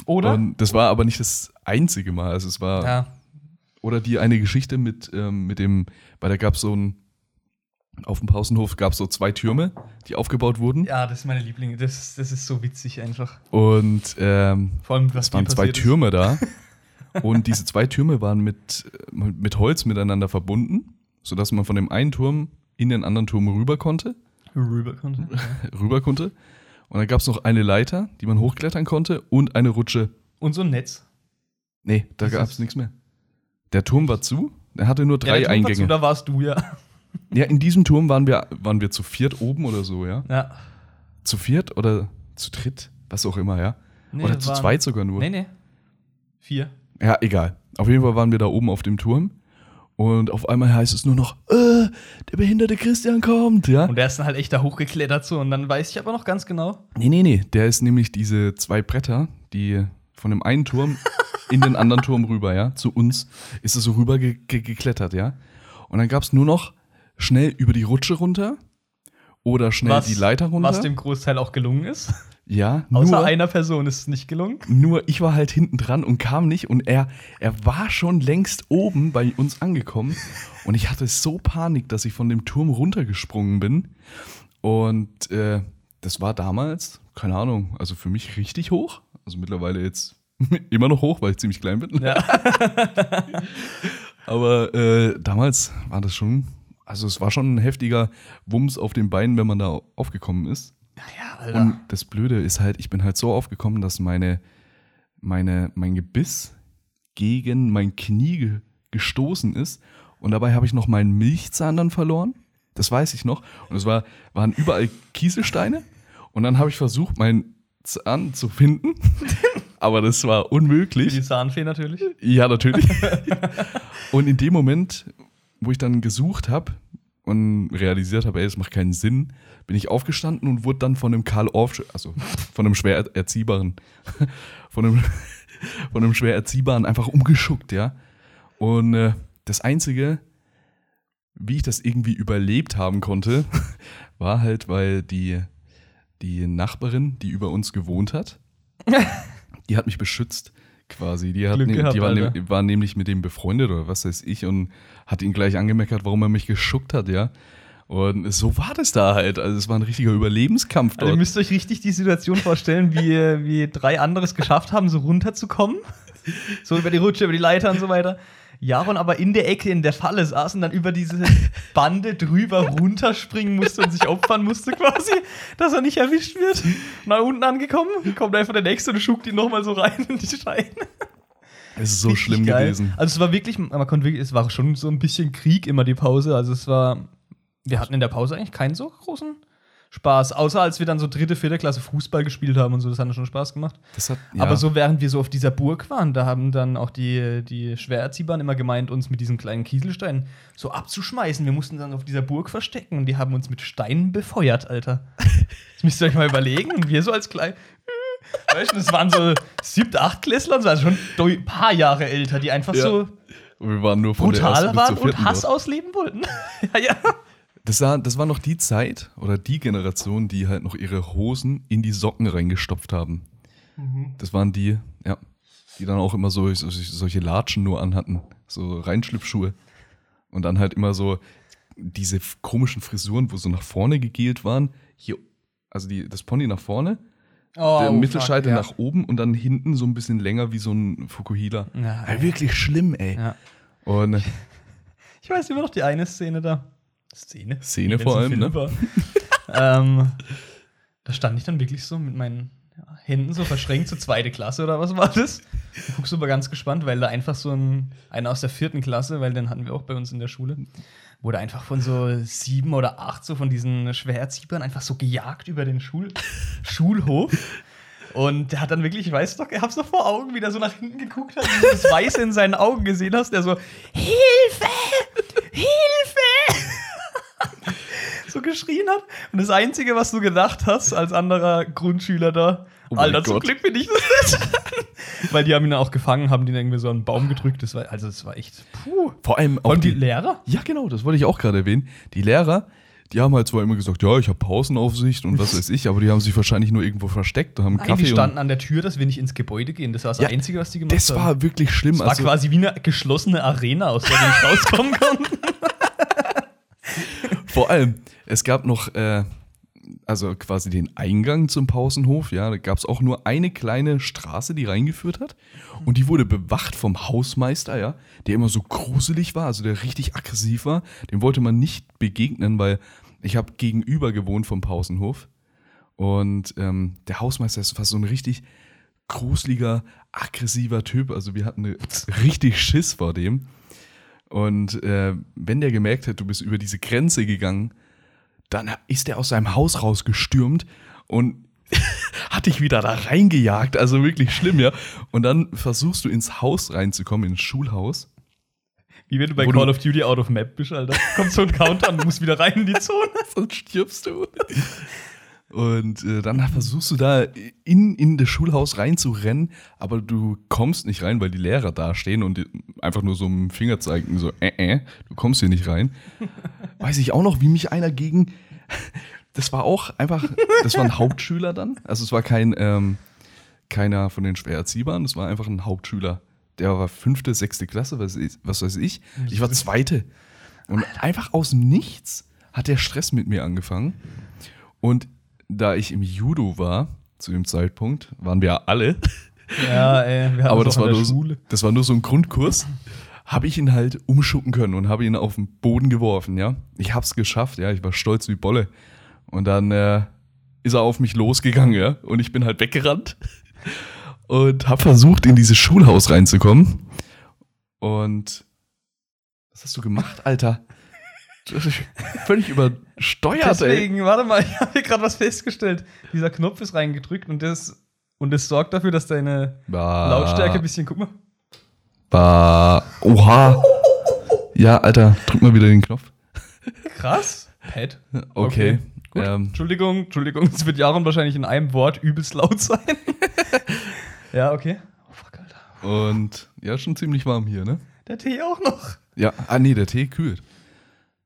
Oder? Und das war aber nicht das einzige Mal. Also es war, ja. oder die eine Geschichte mit, ähm, mit dem, weil da gab es so ein, auf dem Pausenhof gab es so zwei Türme, die aufgebaut wurden. ja, das ist meine Liebling. Das, das ist so witzig einfach. Und ähm, Vor allem, was es waren zwei Türme da. Und diese zwei Türme waren mit, mit Holz miteinander verbunden, sodass man von dem einen Turm in den anderen Turm rüber konnte. Rüber konnte. Rüber konnte. Und dann gab es noch eine Leiter, die man hochklettern konnte und eine Rutsche. Und so ein Netz. Nee, da gab es nichts mehr. Der Turm war zu. Er hatte nur drei ja, der Turm war Eingänge. Zu, da warst du ja. Ja, in diesem Turm waren wir, waren wir zu viert oben oder so, ja. ja. Zu viert oder zu dritt, was auch immer, ja. Nee, oder zu waren- zweit sogar nur. Nee, nee. Vier. Ja, egal. Auf jeden Fall waren wir da oben auf dem Turm. Und auf einmal heißt es nur noch, äh, der behinderte Christian kommt, ja. Und der ist dann halt echt da hochgeklettert so. Und dann weiß ich aber noch ganz genau. Nee, nee, nee. Der ist nämlich diese zwei Bretter, die von dem einen Turm in den anderen Turm rüber, ja. Zu uns ist es so rüber ge ge geklettert, ja. Und dann gab es nur noch schnell über die Rutsche runter oder schnell die Leiter runter. Was dem Großteil auch gelungen ist. ja, Außer nur, einer Person ist es nicht gelungen. nur ich war halt hinten dran und kam nicht und er, er war schon längst oben bei uns angekommen und ich hatte so Panik, dass ich von dem Turm runtergesprungen bin und äh, das war damals, keine Ahnung, also für mich richtig hoch, also mittlerweile jetzt immer noch hoch, weil ich ziemlich klein bin, Ja. aber äh, damals war das schon, also es war schon ein heftiger Wumms auf den Beinen, wenn man da aufgekommen ist. ja, Alter. Und das Blöde ist halt, ich bin halt so aufgekommen, dass meine, meine, mein Gebiss gegen mein Knie ge gestoßen ist. Und dabei habe ich noch meinen Milchzahn dann verloren. Das weiß ich noch. Und es war, waren überall Kieselsteine. Und dann habe ich versucht, meinen Zahn zu finden. Aber das war unmöglich. die Zahnfee natürlich. Ja, natürlich. und in dem Moment, wo ich dann gesucht habe und realisiert habe, ey, das macht keinen Sinn, bin ich aufgestanden und wurde dann von einem Karl Orff, also von einem schwer erziehbaren, von einem, von einem schwer erziehbaren einfach umgeschuckt, ja. Und äh, das Einzige, wie ich das irgendwie überlebt haben konnte, war halt, weil die, die Nachbarin, die über uns gewohnt hat, die hat mich beschützt quasi. Die, hat Glück ne, gehabt, die war, ne, Alter. war nämlich mit dem befreundet oder was weiß ich und hat ihn gleich angemeckert, warum er mich geschuckt hat, ja. Und so war das da halt. Also es war ein richtiger Überlebenskampf Also ihr dort. müsst euch richtig die Situation vorstellen, wie, wie drei andere es geschafft haben, so runterzukommen. So über die Rutsche, über die Leiter und so weiter. Jaron aber in der Ecke in der Falle saß und dann über diese Bande drüber runterspringen musste und sich opfern musste quasi, dass er nicht erwischt wird. Nach unten angekommen, kommt einfach der Nächste und schuckt ihn nochmal so rein in die Steine. es ist so Richtig schlimm geil. gewesen. Also es war wirklich, man konnte wirklich, es war schon so ein bisschen Krieg immer die Pause. Also es war, wir hatten in der Pause eigentlich keinen so großen Spaß, außer als wir dann so dritte, vierte Klasse Fußball gespielt haben und so, das hat schon Spaß gemacht. Hat, ja, Aber so während wir so auf dieser Burg waren, da haben dann auch die, die Schwererziehbaren immer gemeint, uns mit diesen kleinen Kieselsteinen so abzuschmeißen. Wir mussten dann auf dieser Burg verstecken und die haben uns mit Steinen befeuert, Alter. Das müsst ihr euch mal überlegen. Und wir so als klein, Weißt du, das waren so siebte, achtklässler, das waren schon ein paar Jahre älter, die einfach Ja. so Und wir waren nur von brutal waren und Hass dort. ausleben wollten. ja, ja. Das war, das war noch die Zeit oder die Generation, die halt noch ihre Hosen in die Socken reingestopft haben. Das waren die, ja, die dann auch immer so, so solche Latschen nur anhatten, so Reinschlüpfschuhe. Und dann halt immer so diese komischen Frisuren, wo so nach vorne gegelt waren. Hier, also die, das Pony nach vorne, Oh, der Mittelscheitel ja. nach oben und dann hinten so ein bisschen länger wie so ein Fukuhila. Ja, Ja, wirklich schlimm, ey. Ja. Und Ich weiß immer noch die eine Szene da. Szene? Szene vor allem, ne? ähm, da stand ich dann wirklich so mit meinen ja, Händen so verschränkt zur zweite Klasse oder was war das? Ich guck so mal ganz gespannt, weil da einfach so ein, einer aus der vierten Klasse, weil den hatten wir auch bei uns in der Schule, wurde einfach von so sieben oder acht so von diesen Schwererziehbern einfach so gejagt über den Schul Schulhof. Und der hat dann wirklich, ich weiß doch, ich hab's noch vor Augen, wie der so nach hinten geguckt hat, und du das Weiße in seinen Augen gesehen hast, der so, Hilfe! Hilfe! So geschrien hat. Und das Einzige, was du gedacht hast als anderer Grundschüler da, Oh Alter, zum. Glück bin ich das nicht. Weil die haben ihn dann auch gefangen, haben den irgendwie so an einen Baum gedrückt. Das war, also das war echt. Puh. vor allem Vor auch allem die die, Lehrer? Ja, genau, das wollte ich auch gerade erwähnen. Die Lehrer, die haben halt zwar immer gesagt, ja, ich habe Pausenaufsicht und was weiß ich, aber die haben sich wahrscheinlich nur irgendwo versteckt und haben Nein, Kaffee. die standen an der Tür, dass wir nicht ins Gebäude gehen. Das war das Ja, Einzige, was die gemacht das haben. war wirklich schlimm. Das war also, quasi wie eine geschlossene Arena, aus der wir nicht rauskommen konnten. vor allem, es gab noch, äh, also quasi den Eingang zum Pausenhof, ja, da gab es auch nur eine kleine Straße, die reingeführt hat. Und die wurde bewacht vom Hausmeister, ja, der immer so gruselig war, also der richtig aggressiv war. Dem wollte man nicht begegnen, weil ich habe gegenüber gewohnt vom Pausenhof. Und ähm, der Hausmeister ist fast so ein richtig gruseliger, aggressiver Typ. Also wir hatten richtig Schiss vor dem. Und äh, wenn der gemerkt hat, du bist über diese Grenze gegangen, dann ist er aus seinem Haus rausgestürmt und hat dich wieder da reingejagt. Also wirklich schlimm, ja. Und dann versuchst du ins Haus reinzukommen, ins Schulhaus. Wie wenn du bei Wo Call du- of Duty out of map bist, Alter. Kommt so ein Countdown, du musst wieder rein in die Zone. Sonst stirbst du. Und äh, dann versuchst du da in, in das Schulhaus reinzurennen, aber du kommst nicht rein, weil die Lehrer da stehen und einfach nur so mit dem Finger zeigen, so, äh, äh, du kommst hier nicht rein. Weiß ich auch noch, wie mich einer gegen. Das war auch einfach, das war ein Hauptschüler dann. Also es war kein, ähm, keiner von den Schwererziehbaren, das war einfach ein Hauptschüler. Der war fünfte, sechste Klasse, was, was weiß ich. Ich war zweite. Und einfach aus dem Nichts hat der Stress mit mir angefangen. Und da ich im Judo war, zu dem Zeitpunkt, waren wir ja alle, Ja, ey, wir hatten aber das war, nur, Schule. das war nur so ein Grundkurs, habe ich ihn halt umschucken können und habe ihn auf den Boden geworfen, ja. Ich hab's geschafft, ja, ich war stolz wie Bolle. Und dann äh, ist er auf mich losgegangen, ja, und ich bin halt weggerannt und habe versucht, in dieses Schulhaus reinzukommen. Und was hast du gemacht, Alter? Du hast dich völlig übersteuert, ey. Deswegen, warte mal, ich habe hier gerade was festgestellt. Dieser Knopf ist reingedrückt und das, und das sorgt dafür, dass deine Bah. Lautstärke ein bisschen, guck mal. Bah. Oha. Ja, Alter, drück mal wieder den Knopf. Krass. Pad. Okay. Gut. Ähm, Entschuldigung, Entschuldigung, es wird Jaron wahrscheinlich in einem Wort übelst laut sein. ja, okay. Oh, fuck, Alter. und ja, schon ziemlich warm hier, ne? Der Tee auch noch. Ja, ah nee, der Tee kühlt.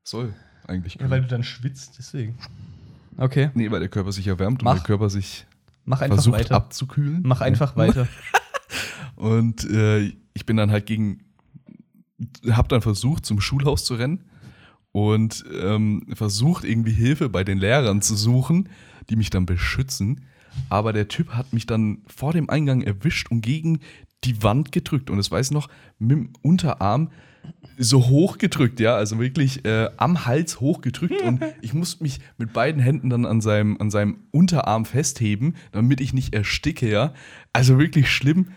Soll eigentlich Ja, kühlen. weil du dann schwitzt, deswegen. Okay, nee, weil der Körper sich erwärmt Mach. und der Körper sich mach einfach versucht weiter. abzukühlen. Mach einfach weiter. Und äh, ich bin dann halt gegen, hab dann versucht, zum Schulhaus zu rennen und ähm, versucht, irgendwie Hilfe bei den Lehrern zu suchen, die mich dann beschützen. Aber der Typ hat mich dann vor dem Eingang erwischt und gegen die Wand gedrückt. Und das weiß noch, mit dem Unterarm so hoch gedrückt, ja, also wirklich äh, am Hals hoch gedrückt und ich musste mich mit beiden Händen dann an seinem, an seinem Unterarm festheben, damit ich nicht ersticke, ja. Also wirklich schlimm.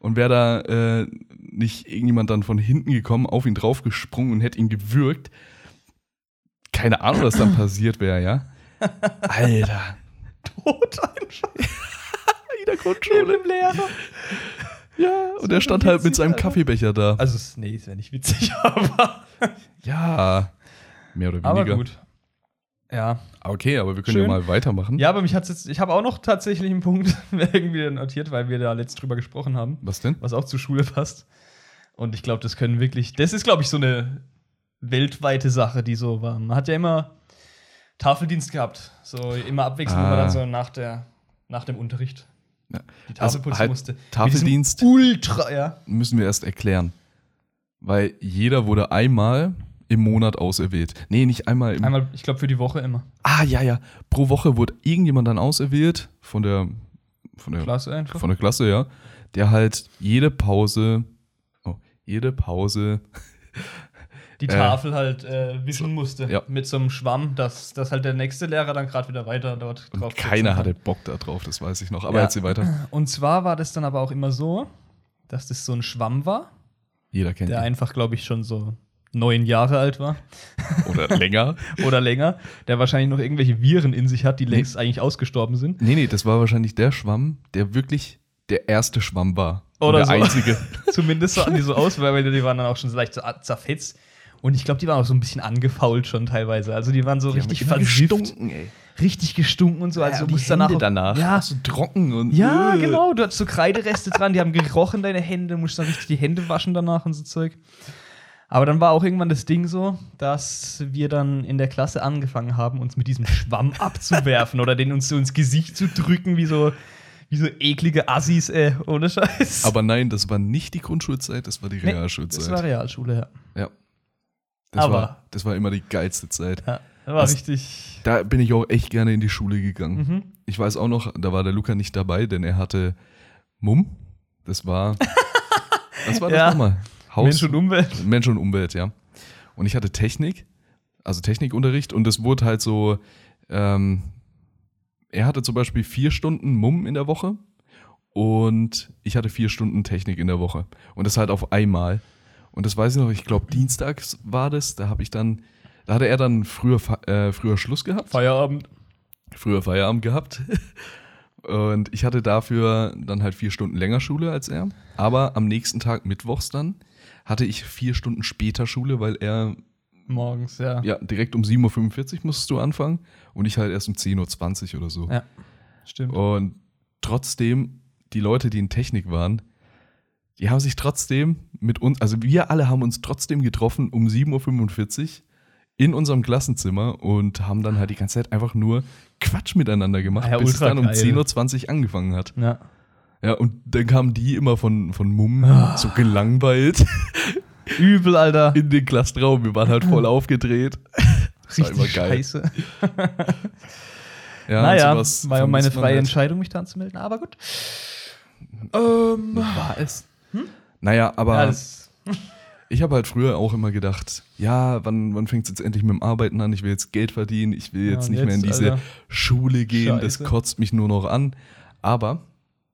Und wäre da äh, nicht irgendjemand dann von hinten gekommen, auf ihn draufgesprungen und hätte ihn gewürgt, keine Ahnung, was dann passiert wäre, ja. Alter. Tot einfach. In der Neben Grundschule. dem Lehrer. Ja, und er stand halt mit seinem. Kaffeebecher da. Also, es- nee, ist ja nicht witzig, aber. Ja, mehr oder Aber weniger. gut. Ja. Okay, aber wir können Schön. ja mal weitermachen. Ja, aber mich hat's jetzt, ich habe auch noch tatsächlich einen Punkt irgendwie notiert, weil wir da letzt drüber gesprochen haben, Was denn? was auch zur Schule passt. Und ich glaube, das können wirklich, das ist, glaube ich, so eine weltweite Sache, die so war. Man hat ja immer Tafeldienst gehabt, so immer abwechselnd, wo man Ah. dann so nach, der, nach dem Unterricht Ja. die Tafel putzen halt musste. Tafeldienst Ultra, ja. müssen wir erst erklären. Weil jeder wurde einmal im Monat auserwählt. Nee, nicht einmal im. Einmal, ich glaube, für die Woche immer. Ah, ja, ja. Pro Woche wurde irgendjemand dann auserwählt von der, von der, Klasse einfach. von der Klasse, ja. Der halt jede Pause, oh, jede Pause, die Äh, Tafel halt äh, wischen musste. ja. Mit so einem Schwamm, dass, dass halt der nächste Lehrer dann gerade wieder weiter dort und drauf keiner hatte Bock da drauf, das weiß ich noch. Aber Ja. erzähl weiter. Und zwar war das dann aber auch immer so, dass das so ein Schwamm war, Jeder kennt der ihn. einfach, glaube ich, schon so neun Jahre alt war Oder länger. oder länger, der wahrscheinlich noch irgendwelche Viren in sich hat, die längst eigentlich ausgestorben sind. Nee, nee, das war wahrscheinlich der Schwamm, der wirklich der erste Schwamm war. Oder der so. einzige. Zumindest sahen die so aus, weil die waren dann auch schon so leicht so zerfetzt. Und ich glaube, die waren auch so ein bisschen angefault schon teilweise. Also die waren so richtig immer versifft, gestunken, ey. richtig gestunken und so. Also Also du die musst Hände danach, danach. Ja, so trocken und. Ja, Äh. genau. Du hattest so Kreidereste dran, die haben gerochen, deine Hände, musst dann richtig die Hände waschen danach und so Zeug. Aber dann war auch irgendwann das Ding so, dass wir dann in der Klasse angefangen haben, uns mit diesem Schwamm abzuwerfen oder den uns so ins Gesicht zu drücken, wie so, wie so eklige Assis, ey, ohne Scheiß. Aber nein, das war nicht die Grundschulzeit, das war die Nee, Realschulzeit. das war Realschule, ja. ja. Das, Aber- war, das war immer die geilste Zeit. ja das war Was- richtig. Da bin ich auch echt gerne in die Schule gegangen. Mhm. Ich weiß auch noch, da war der Luca nicht dabei, denn er hatte Mumm. Das war. Was war das Ja. nochmal? Haus, Mensch und Umwelt. Mensch und Umwelt, ja. Und ich hatte Technik, also Technikunterricht, und es wurde halt so, ähm, er hatte zum Beispiel vier Stunden Mumm in der Woche und ich hatte vier Stunden Technik in der Woche. Und das halt auf einmal. Und das weiß ich noch, ich glaube, dienstags war das, da habe ich dann, da hatte er dann früher, äh, früher Schluss gehabt Feierabend. früher Feierabend gehabt. Und ich hatte dafür dann halt vier Stunden länger Schule als er. Aber am nächsten Tag, mittwochs dann, hatte ich vier Stunden später Schule, weil er, Morgens, ja. ja, direkt um 7.45 Uhr musstest du anfangen und ich halt erst um 10.20 Uhr oder so. Ja. Stimmt. Und trotzdem, die Leute, die in Technik waren, die haben sich trotzdem mit uns, also wir alle haben uns trotzdem getroffen um 7.45 Uhr in unserem Klassenzimmer und haben dann halt die ganze Zeit einfach nur Quatsch miteinander gemacht, ja, bis es dann um geil. 10.20 Uhr angefangen hat. Ja. Ja, und dann kamen die immer von, von Mumm Ah. so gelangweilt Übel, Alter. in den Klassenraum. Wir waren halt voll aufgedreht. Das war immer Richtig geil. scheiße. Ja, naja, war ja meine freie halt. Entscheidung, mich da anzumelden, aber gut. Ähm, War es? Naja, aber ja, das, Ich habe halt früher auch immer gedacht, ja, wann, wann fängt es jetzt endlich mit dem Arbeiten an? Ich will jetzt Geld verdienen, ich will Ja, jetzt und nicht mehr in jetzt, diese Alter. Schule gehen, das Scheiße. kotzt mich nur noch an. Aber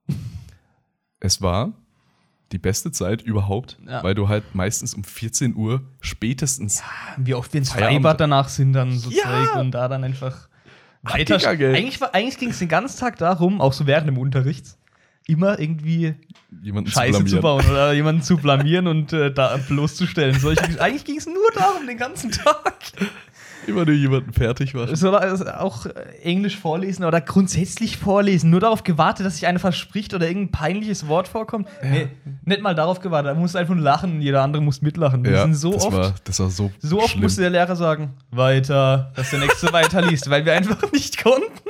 es war die beste Zeit überhaupt, Ja. weil du halt meistens um 14 Uhr spätestens wie oft wir ins Feierabend. Freibad danach sind, dann so Ja. Zeug und da dann einfach weiter. Eigentlich, eigentlich ging es den ganzen Tag darum, auch so während dem Unterricht, immer irgendwie jemanden Scheiße zu, blamieren. bauen oder jemanden zu blamieren und äh, da bloßzustellen. Solche, eigentlich ging es nur darum, den ganzen Tag. Immer nur jemanden fertig machen. Es soll also auch äh, Englisch vorlesen oder grundsätzlich vorlesen. Nur darauf gewartet, dass sich einer verspricht oder irgendein peinliches Wort vorkommt. Nee, nicht mal darauf gewartet. Da musst du einfach nur lachen. Jeder andere muss mitlachen. Ja, sind so das, oft. war, das war so so oft schlimm. musste der Lehrer sagen, weiter, dass der Nächste weiterliest, weil wir einfach nicht konnten.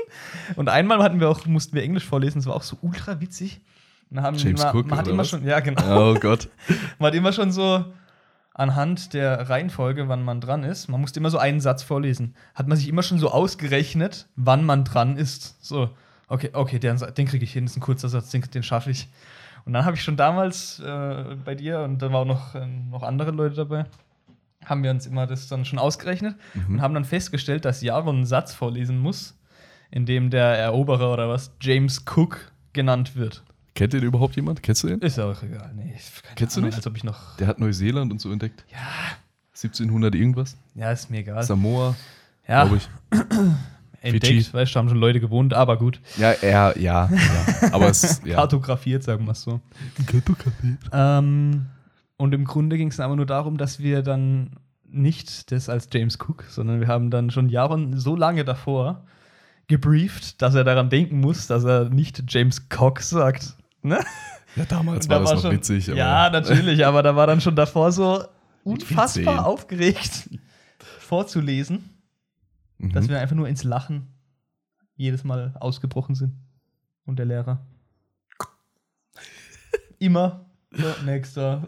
Und einmal hatten wir auch, mussten wir Englisch vorlesen, das war auch so ultra witzig. James immer, Cook, man hat immer was? schon, ja genau, Oh Gott. man hat immer schon so anhand der Reihenfolge, wann man dran ist, man musste immer so einen Satz vorlesen. Hat man sich immer schon so ausgerechnet, wann man dran ist. So, okay, okay, den, den kriege ich hin, das ist ein kurzer Satz, den, den schaffe ich. Und dann habe ich schon damals äh, bei dir und da waren auch noch, äh, noch andere Leute dabei, haben wir uns immer das dann schon ausgerechnet und haben dann festgestellt, dass Jaron einen Satz vorlesen muss, in dem der Eroberer oder was James Cook genannt wird. Kennt den überhaupt jemand? Kennst du den? Ist auch egal. Nee, Kennst du Ahnung, nicht? Als ob ich noch. Der hat Neuseeland und so entdeckt. Ja, 1700 irgendwas. ja ist mir egal. Samoa, ja, glaube ich. entdeckt, Fiji. weißt du, haben schon Leute gewohnt, aber gut. Ja, er, ja, ja. Aber es ist, ja. Kartografiert, sagen wir es so. Ähm, und im Grunde ging es dann aber nur darum, dass wir dann nicht das als James Cook, sondern wir haben dann schon Jahre so lange davor gebrieft, dass er daran denken muss, dass er nicht James Cock sagt. Ne? Ja, damals Und war da das noch schon, witzig. Ja, natürlich, aber da war dann schon davor so unfassbar 14. aufgeregt vorzulesen, Mhm. dass wir einfach nur ins Lachen jedes Mal ausgebrochen sind. Und der Lehrer. Immer. Ja, nächster.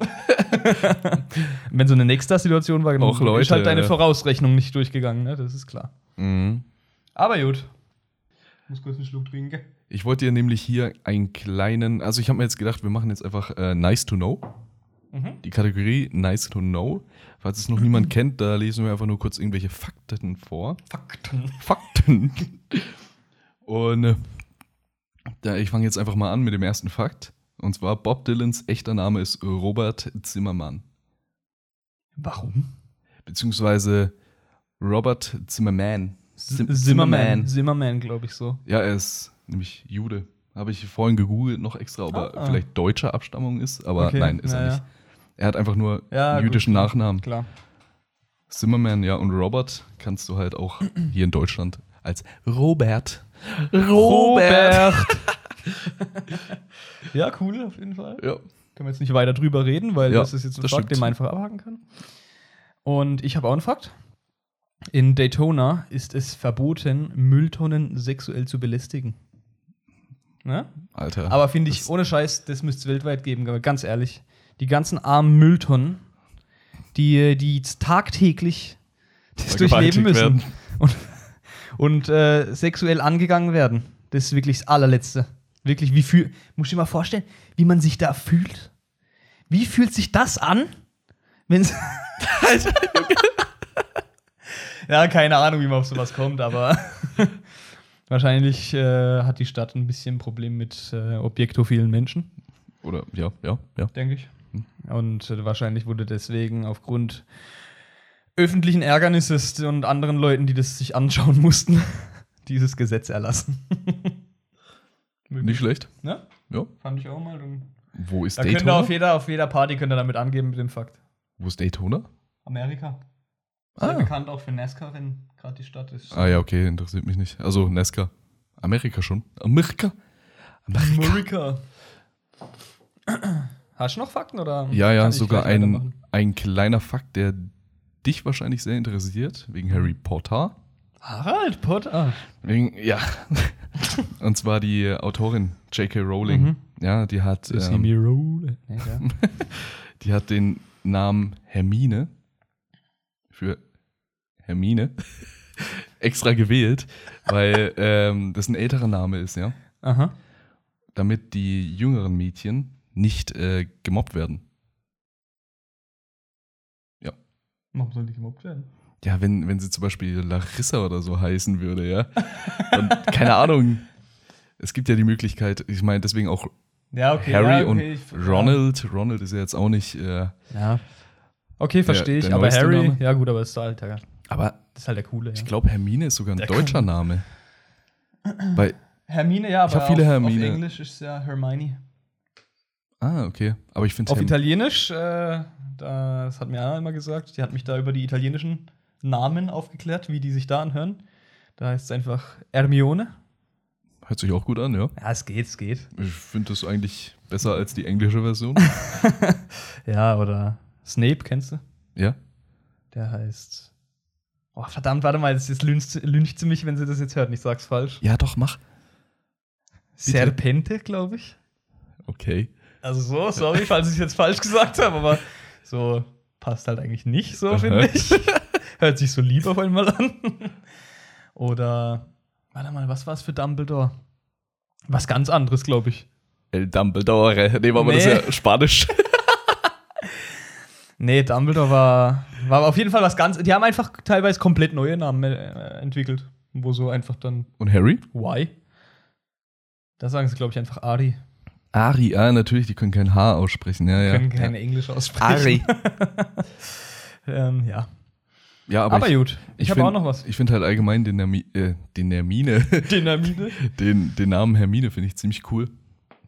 Wenn so eine nächster-Situation war, Auch Leute, ist halt deine. Vorausrechnung nicht durchgegangen, ne? Das ist klar. Mhm. Aber gut. Ich muss kurz einen Schluck trinken. Ich wollte dir nämlich hier einen kleinen, also ich habe mir jetzt gedacht, wir machen jetzt einfach äh, Nice to Know. Mhm. Die Kategorie Nice to Know. Falls es noch niemand kennt, da lesen wir einfach nur kurz irgendwelche Fakten vor. Fakten. Fakten. Und äh, da, ich fange jetzt einfach mal an mit dem ersten Fakt. Und zwar Bob Dylans echter Name ist Robert Zimmermann. Warum? Beziehungsweise Robert Zimmerman. Zim- Zimmerman. Zimmerman, glaube ich so. Ja, er ist nämlich Jude. Habe ich vorhin gegoogelt noch extra, ob er Ah. vielleicht deutscher Abstammung ist, aber Okay, nein, ist ja, er ja. nicht. Er hat einfach nur Ja, einen jüdischen gut. Nachnamen. Klar. Zimmerman, ja, und Robert kannst du halt auch hier in Deutschland als Robert. ja, cool, auf jeden Fall. Ja. Können wir jetzt nicht weiter drüber reden, weil Ja, das ist jetzt ein Fakt, den man einfach abhaken kann. Und ich habe auch einen Fakt. In Daytona ist es verboten, Mülltonnen sexuell zu belästigen. Ne? Alter. Aber finde ich, ohne Scheiß, das müsste es weltweit geben, aber ganz ehrlich. Die ganzen armen Mülltonnen, die, die tagtäglich das durchleben müssen Vergewaltigt und, und äh, sexuell angegangen werden. Das ist wirklich das allerletzte. Wirklich, wie fühl, muss ich dir mal vorstellen, wie man sich da fühlt. Wie fühlt sich das an, wenn Ja, keine Ahnung, wie man auf sowas kommt, aber wahrscheinlich äh, hat die Stadt ein bisschen ein Problem mit äh, objektophilen Menschen, Oder, ja, ja, ja. denke ich. Hm. Und äh, wahrscheinlich wurde deswegen aufgrund öffentlichen Ärgernisses und anderen Leuten, die das sich anschauen mussten, dieses Gesetz erlassen. Nicht schlecht. Ne? Ja. Fand ich auch mal. Wo ist da könnt ihr Daytona? auf jeder, auf jeder Party könnt ihr damit angeben mit dem Fakt. Wo ist Daytona? Amerika. Sehr Ah. bekannt auch für NASCAR-Rennen, gerade die Stadt ist. Ah ja, okay, interessiert mich nicht. Also Nesca. Amerika schon. Amerika? Amerika. Hast du noch Fakten oder? Ja, ja, sogar ein, ein kleiner Fakt, der dich wahrscheinlich sehr interessiert, wegen Harry Potter. Harald Potter. Wegen, ja. Und zwar die Autorin J.K. Rowling. Mhm. Ja, die hat, ähm, die hat den Namen Hermine für Hermine extra gewählt, weil ähm, das ein älterer Name ist, ja. Aha. Damit die jüngeren Mädchen nicht äh, gemobbt werden. Warum soll die gemobbt werden? Ja, wenn, wenn sie zum Beispiel Larissa oder so heißen würde, ja. Und keine Ahnung. Es gibt ja die Möglichkeit, ich meine, deswegen auch Ja, okay. Harry ja, okay, und Ronald. Ronald ist ja jetzt auch nicht, äh, Ja. Okay, verstehe ich. der Aber Harry, Name? ja gut, aber ist der Alter. aber Das ist halt der coole. Ja. ich glaube, Hermine ist sogar ein Der deutscher Cool. Name. Weil, Hermine, ja, Ich aber hab viele auf, Hermine. auf Englisch ist ja Hermione. ah, okay. Aber ich finde Auf Italienisch, äh, das hat mir Anna immer gesagt, die hat mich da über die italienischen Namen aufgeklärt, wie die sich da anhören. Da heißt es einfach Hermione. hört sich auch gut an, ja. Ja, es geht, es geht. Ich finde das eigentlich besser als die englische Version. Ja, oder Snape, kennst du? ja. Der heißt. Oh, verdammt, warte mal, das ist lüncht, sie mich, wenn sie das jetzt hört. Ich sag's falsch. Ja, doch, mach. Serpente, glaube ich. Okay. Also so, sorry, falls ich es jetzt falsch gesagt habe, aber so passt halt eigentlich nicht so, finde ich. Hört sich so lieb auf einmal an. Oder, warte mal, was war es für Dumbledore? Was ganz anderes, glaube ich. El Dumbledore. Nee, aber das Nee. ist ja Spanisch. Nee, Dumbledore war, war auf jeden Fall was ganz. Die haben einfach teilweise komplett neue Namen äh, entwickelt. Wo so einfach dann, Und Harry? why? Da sagen sie, glaube ich, einfach Ari. Ari, ah, natürlich, die können kein H aussprechen. Ja, ja. Können keine Englisch aussprechen. ähm, ja. Ja, aber, Aber, ich, gut, ich, habe find- auch noch was. Ich finde halt allgemein den, Hermi äh, den Hermine, Dynamite. den, den Namen Hermine finde ich ziemlich cool.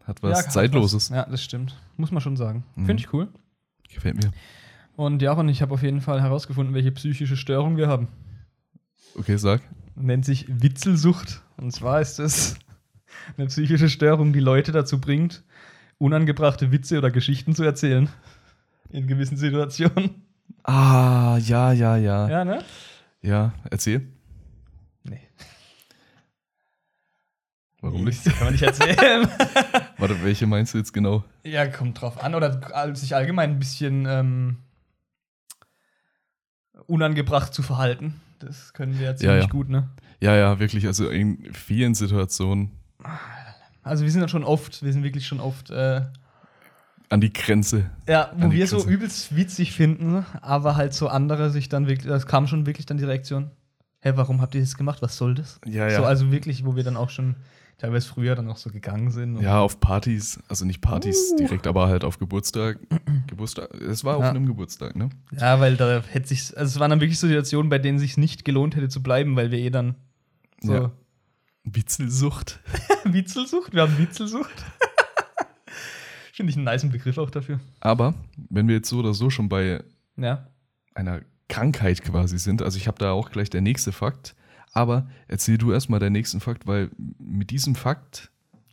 Hat was hat Zeitloses. Was. Ja, das stimmt. Muss man schon sagen. Mhm. Finde ich cool. Gefällt mir. Und Jaron, ich habe auf jeden Fall herausgefunden, welche psychische Störung wir haben. Okay, sag. Nennt sich Witzelsucht. Und zwar ist es eine psychische Störung, die Leute dazu bringt, unangebrachte Witze oder Geschichten zu erzählen. In gewissen Situationen. Ah, ja, ja, ja. Ja, ne? Ja, erzähl. Nee. Warum nicht? Das kann man nicht erzählen. Warte, welche meinst du jetzt genau? ja, kommt drauf an. Oder sich allgemein ein bisschen ähm, unangebracht zu verhalten. Das können wir ja ziemlich ja. gut, ne? Ja, ja, wirklich. Also in vielen Situationen Also wir sind ja schon oft, wir sind wirklich schon oft, äh, an die Grenze. ja, wo wir so Grenze. übelst witzig finden, aber halt so andere sich dann wirklich, das kam schon wirklich dann die Reaktion, hä, warum habt ihr das gemacht, was soll das? Ja, ja. So, also wirklich, wo wir dann auch schon teilweise früher dann auch so gegangen sind. Ja, auf Partys, also nicht Partys direkt, aber halt auf Geburtstag. Geburtstag. Es war auf Ja. einem Geburtstag, ne? Ja, weil da hätte sich, also es waren dann wirklich Situationen, bei denen sich nicht gelohnt hätte zu bleiben, weil wir eh dann so Ja. Witzelsucht. Witzelsucht, wir haben Witzelsucht. Finde ich einen niceen Begriff auch dafür. Aber wenn wir jetzt so oder so schon bei Ja. einer Krankheit quasi sind, also ich habe da auch gleich der nächste Fakt, aber erzähl du erstmal den nächsten Fakt, weil mit diesem Fakt,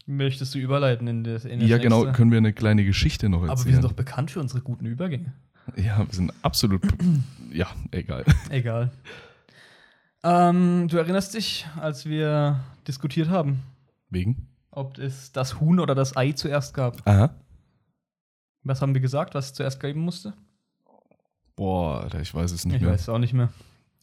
Möchtest du überleiten in das, in das ja genau, nächste? können wir eine kleine Geschichte noch erzählen. Aber wir sind doch bekannt für unsere guten Übergänge. Ja, wir sind absolut, ja, egal. Egal. Ähm, du erinnerst dich, als wir diskutiert haben, Wegen? ob es das Huhn oder das Ei zuerst gab. Aha. Was haben wir gesagt, was es zuerst geben musste? Boah, ich weiß es nicht Ich mehr. weiß es auch nicht mehr.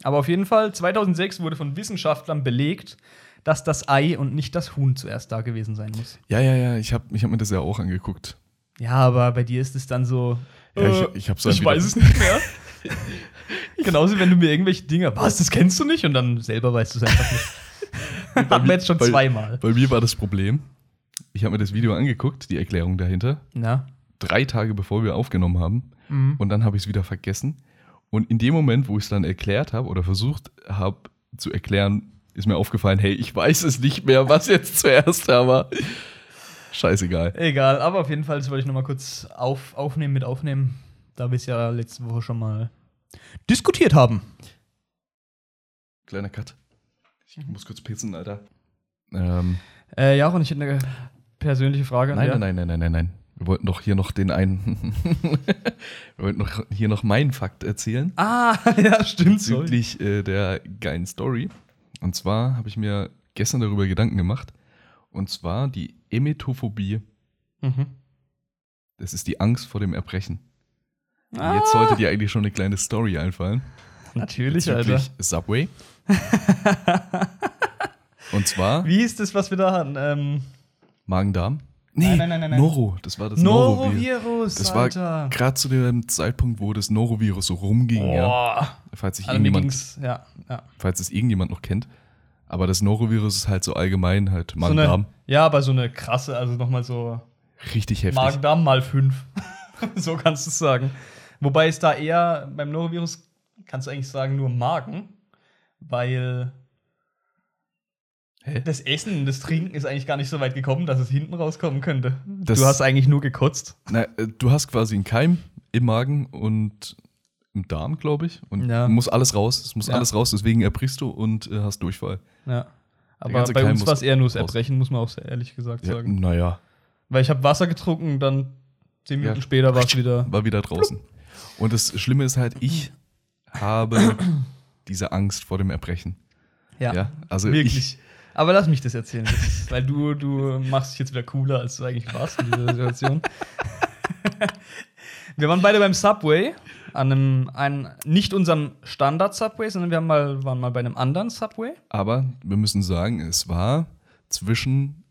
Aber auf jeden Fall, 2006 wurde von Wissenschaftlern belegt, dass das Ei und nicht das Huhn zuerst da gewesen sein muss. Ja, ja, ja, ich habe ich hab mir das ja auch angeguckt. Ja, aber bei dir ist es dann so. Ja, ich- äh, ich hab's dann ich weiß es nicht mehr. Genauso, wenn du mir irgendwelche Dinge, was, das kennst du nicht? Und dann selber weißt du es einfach nicht. Hatten wir jetzt schon Bei- zweimal. Bei mir war das Problem, ich habe mir das Video angeguckt, die Erklärung dahinter, Ja. drei Tage bevor wir aufgenommen haben. Mhm. Und dann habe ich es wieder vergessen. Und in dem Moment, wo ich es dann erklärt habe oder versucht habe zu erklären, ist mir aufgefallen, hey, ich weiß es nicht mehr, was jetzt zuerst da war. Scheißegal. Egal, aber auf jeden Fall, das wollte ich nochmal kurz auf, aufnehmen mit aufnehmen, da wir es ja letzte Woche schon mal diskutiert haben. Kleiner Cut. Ich muss kurz pissen, Alter. Ähm, Äh, ja, und ich hätte eine persönliche Frage an nein, dir. nein, nein, nein, nein, nein. Wir wollten doch hier noch den einen. wir wollten noch hier noch meinen Fakt erzählen. Ah, ja, stimmt. Bezüglich äh, der geilen Story. Und zwar habe ich mir gestern darüber Gedanken gemacht. Und zwar die Emetophobie. Mhm. Das ist die Angst vor dem Erbrechen. Ah, Jetzt sollte dir eigentlich schon eine kleine Story einfallen. Natürlich, Alter. Bezüglich Subway. Und zwar Wie ist das, was wir da hatten? Ähm, Magen-Darm. Nee, Nein, nein, nein, nein. Noro. Das war das Norovirus. Norovirus, Das war Alter. gerade zu dem Zeitpunkt, wo das Norovirus so rumging. Ja. Boah. Falls, sich Also irgendjemand, ja, ja. falls es irgendjemand noch kennt. Aber das Norovirus ist halt so allgemein halt So Magen-Darm. eine, ja, aber so eine krasse, also nochmal so Richtig heftig. Magen-Darm mal fünf. so kannst du es sagen. Wobei es da eher beim Norovirus, kannst du eigentlich sagen, nur Magen, weil Hä? das Essen und das Trinken ist eigentlich gar nicht so weit gekommen, dass es hinten rauskommen könnte. Das- du hast eigentlich nur gekotzt. Na, äh, du hast quasi einen Keim im Magen und im Darm, glaube ich. Und Ja. muss alles raus. Es muss Ja. alles raus, deswegen erbrichst du und äh, hast Durchfall. Ja. Aber bei Keim uns war es eher nur das. Erbrechen, muss man auch sehr ehrlich gesagt Ja, sagen. naja, Weil ich habe Wasser getrunken, dann zehn Minuten Ja. später war es wieder. war wieder draußen. Und das Schlimme ist halt, ich habe diese Angst vor dem Erbrechen. Ja, also Wirklich. ich, Aber lass mich das erzählen, das weil du, du machst dich jetzt wieder cooler, als du eigentlich warst in dieser Situation. wir waren beide beim Subway, an einem, ein, nicht unserem Standard-Subway, sondern wir haben mal, waren mal bei einem anderen Subway. aber wir müssen sagen, es war zwischen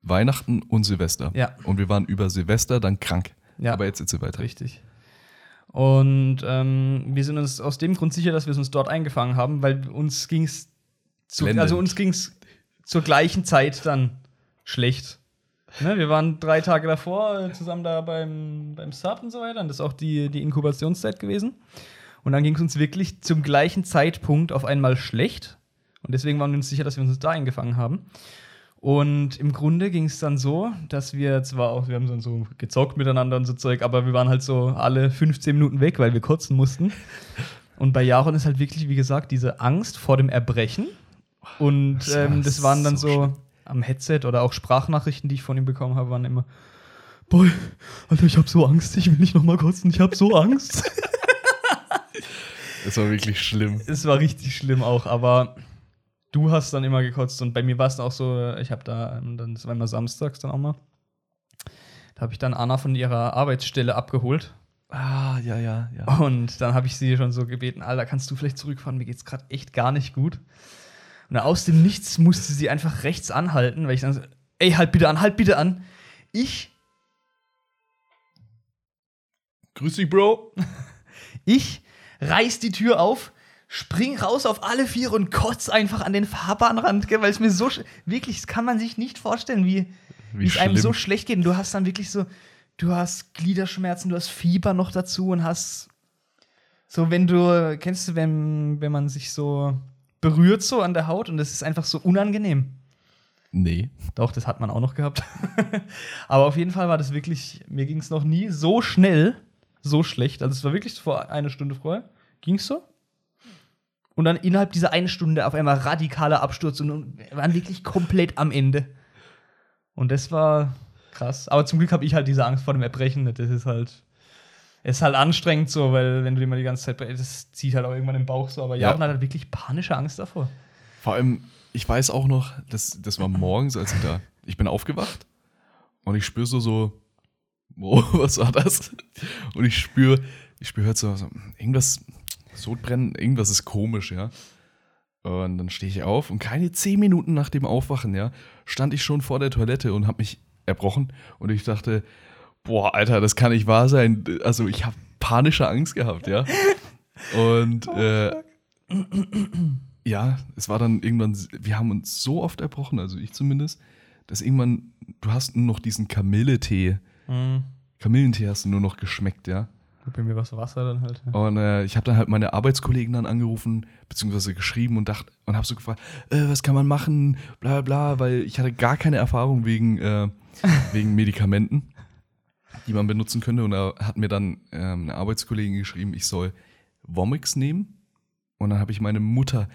Weihnachten und Silvester. Ja. Und wir waren über Silvester dann krank. Ja. Aber jetzt erzähl weiter. Richtig. Und ähm, wir sind uns aus dem Grund sicher, dass wir es uns dort eingefangen haben, weil uns ging es Blendend. also uns ging es zur gleichen Zeit dann schlecht. Ne, wir waren drei Tage davor äh, zusammen da beim, beim Sub und so weiter. Und das ist auch die, die Inkubationszeit gewesen. Und dann ging es uns wirklich zum gleichen Zeitpunkt auf einmal schlecht. Und deswegen waren wir uns sicher, dass wir uns da eingefangen haben. Und im Grunde ging es dann so, dass wir zwar auch, wir haben dann so gezockt miteinander und so Zeug, aber wir waren halt so alle 15 Minuten weg, weil wir kotzen mussten. Und bei Jaron ist halt wirklich, wie gesagt, diese Angst vor dem Erbrechen. Und Das war ähm, das waren dann so so, am Headset oder auch Sprachnachrichten, die ich von ihm bekommen habe, waren immer: Boy, Alter, ich habe so Angst, ich will nicht nochmal kotzen, ich habe so Angst. Das war wirklich schlimm. es war richtig schlimm auch, aber du hast dann immer gekotzt und bei mir war es auch so, ich habe da, ähm, dann, das war immer samstags dann auch mal, da habe ich dann Anna von ihrer Arbeitsstelle abgeholt Ah, ja, ja, ja. und dann habe ich sie schon so gebeten, Alter, kannst du vielleicht zurückfahren, mir geht's gerade echt gar nicht gut. Und aus dem Nichts musste sie einfach rechts anhalten, weil ich dann so, ey, halt bitte an, halt bitte an. Ich, Grüß dich, Bro. ich reiß die Tür auf, spring raus auf alle vier und kotz einfach an den Fahrbahnrand, gell, weil es mir so, wirklich, das kann man sich nicht vorstellen, wie, wie es einem so schlecht geht. Und du hast dann wirklich so, du hast Gliederschmerzen, du hast Fieber noch dazu und hast so, wenn du, kennst du, wenn, wenn man sich so berührt so an der Haut und das ist einfach so unangenehm. Nee. Doch, das hat man auch noch gehabt. Aber auf jeden Fall war das wirklich, mir ging es noch nie so schnell, so schlecht. Also es war wirklich vor einer Stunde vorher, ging es so. Und dann innerhalb dieser eine Stunde auf einmal radikaler Absturz und wir waren wirklich komplett am Ende. Und das war krass. Aber zum Glück habe ich halt diese Angst vor dem Erbrechen. Das ist halt, ist halt anstrengend so, weil wenn du immer die ganze Zeit, das zieht halt auch irgendwann im Bauch so. Aber Ja. Jaron hat halt wirklich panische Angst davor. Vor allem, ich weiß auch noch, das, das war morgens, als ich da, ich bin aufgewacht und ich spüre so, so, wo, was war das? Und ich spüre, ich spüre halt so, so, irgendwas, Sodbrennen, irgendwas ist komisch, ja. Und dann stehe ich auf und keine zehn Minuten nach dem Aufwachen, ja, stand ich schon vor der Toilette und habe mich erbrochen und ich dachte, boah, Alter, das kann nicht wahr sein. Also ich habe panische Angst gehabt, ja. Und äh, ja, es war dann irgendwann, wir haben uns so oft erbrochen, also ich zumindest, dass irgendwann, du hast nur noch diesen Kamilletee, Kamillentee hast du nur noch geschmeckt, ja. Bei mir war es Wasser dann halt. Ja. Und äh, ich habe dann halt meine Arbeitskollegen dann angerufen, beziehungsweise geschrieben und dachte und habe so gefragt, äh, was kann man machen, bla bla, bla, weil ich hatte gar keine Erfahrung wegen, äh, wegen Medikamenten, die man benutzen könnte. Und da hat mir dann ähm, eine Arbeitskollegin geschrieben, ich soll Vomix nehmen. Und dann habe ich meine Mutter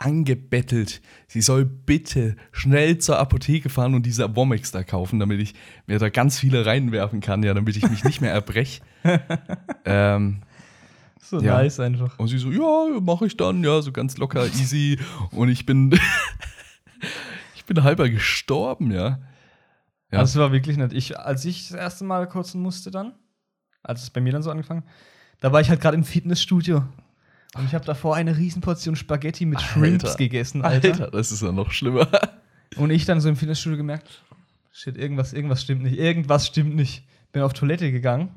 angebettelt, sie soll bitte schnell zur Apotheke fahren und diese Vomix da kaufen, damit ich mir da ganz viele reinwerfen kann, ja, damit ich mich nicht mehr erbrech. ähm, So Ja. nice einfach. und sie so, ja, mache ich dann, ja, so ganz locker, easy. Und ich bin, ich bin halber gestorben, ja. Ja. Also es war wirklich nett. Ich, als ich das erste Mal kotzen musste dann, als es bei mir dann so angefangen, da war ich halt gerade im Fitnessstudio. Und ich habe davor eine Riesenportion Spaghetti mit Shrimps Alter. gegessen, Alter. Alter, das ist ja noch schlimmer. Und ich dann so im Fitnessstudio gemerkt, shit, irgendwas, irgendwas stimmt nicht. Irgendwas stimmt nicht. Bin auf Toilette gegangen.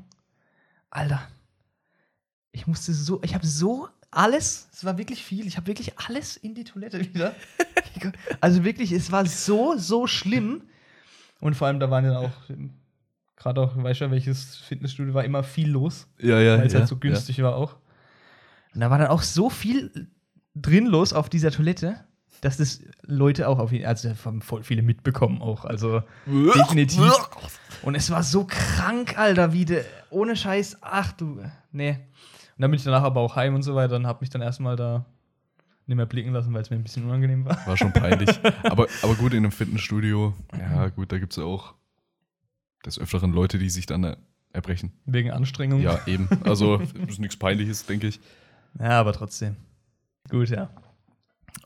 Alter. Ich musste so, ich habe so alles, es war wirklich viel, ich habe wirklich alles in die Toilette wieder. also wirklich, es war so, so schlimm. Und vor allem, da waren ja auch, gerade auch, weißt du, ja, welches Fitnessstudio war immer viel los, Ja, ja, weil es ja, halt so günstig war auch. Und da war dann auch so viel drin los auf dieser Toilette, dass das Leute auch auf jeden also haben voll viele mitbekommen auch. Also Ja. definitiv. Und es war so krank, Alter, wie de, ohne Scheiß, ach du, nee. Und dann bin ich danach aber auch heim und so weiter und hab mich dann erstmal da nicht mehr blicken lassen, weil es mir ein bisschen unangenehm war. War schon peinlich. aber, aber gut, in einem Fitnessstudio, ja, gut, da gibt es ja auch des Öfteren Leute, die sich dann äh, erbrechen. Wegen Anstrengung. Ja, eben. Also, ist nichts Peinliches, denke ich. ja, aber trotzdem. Gut, ja.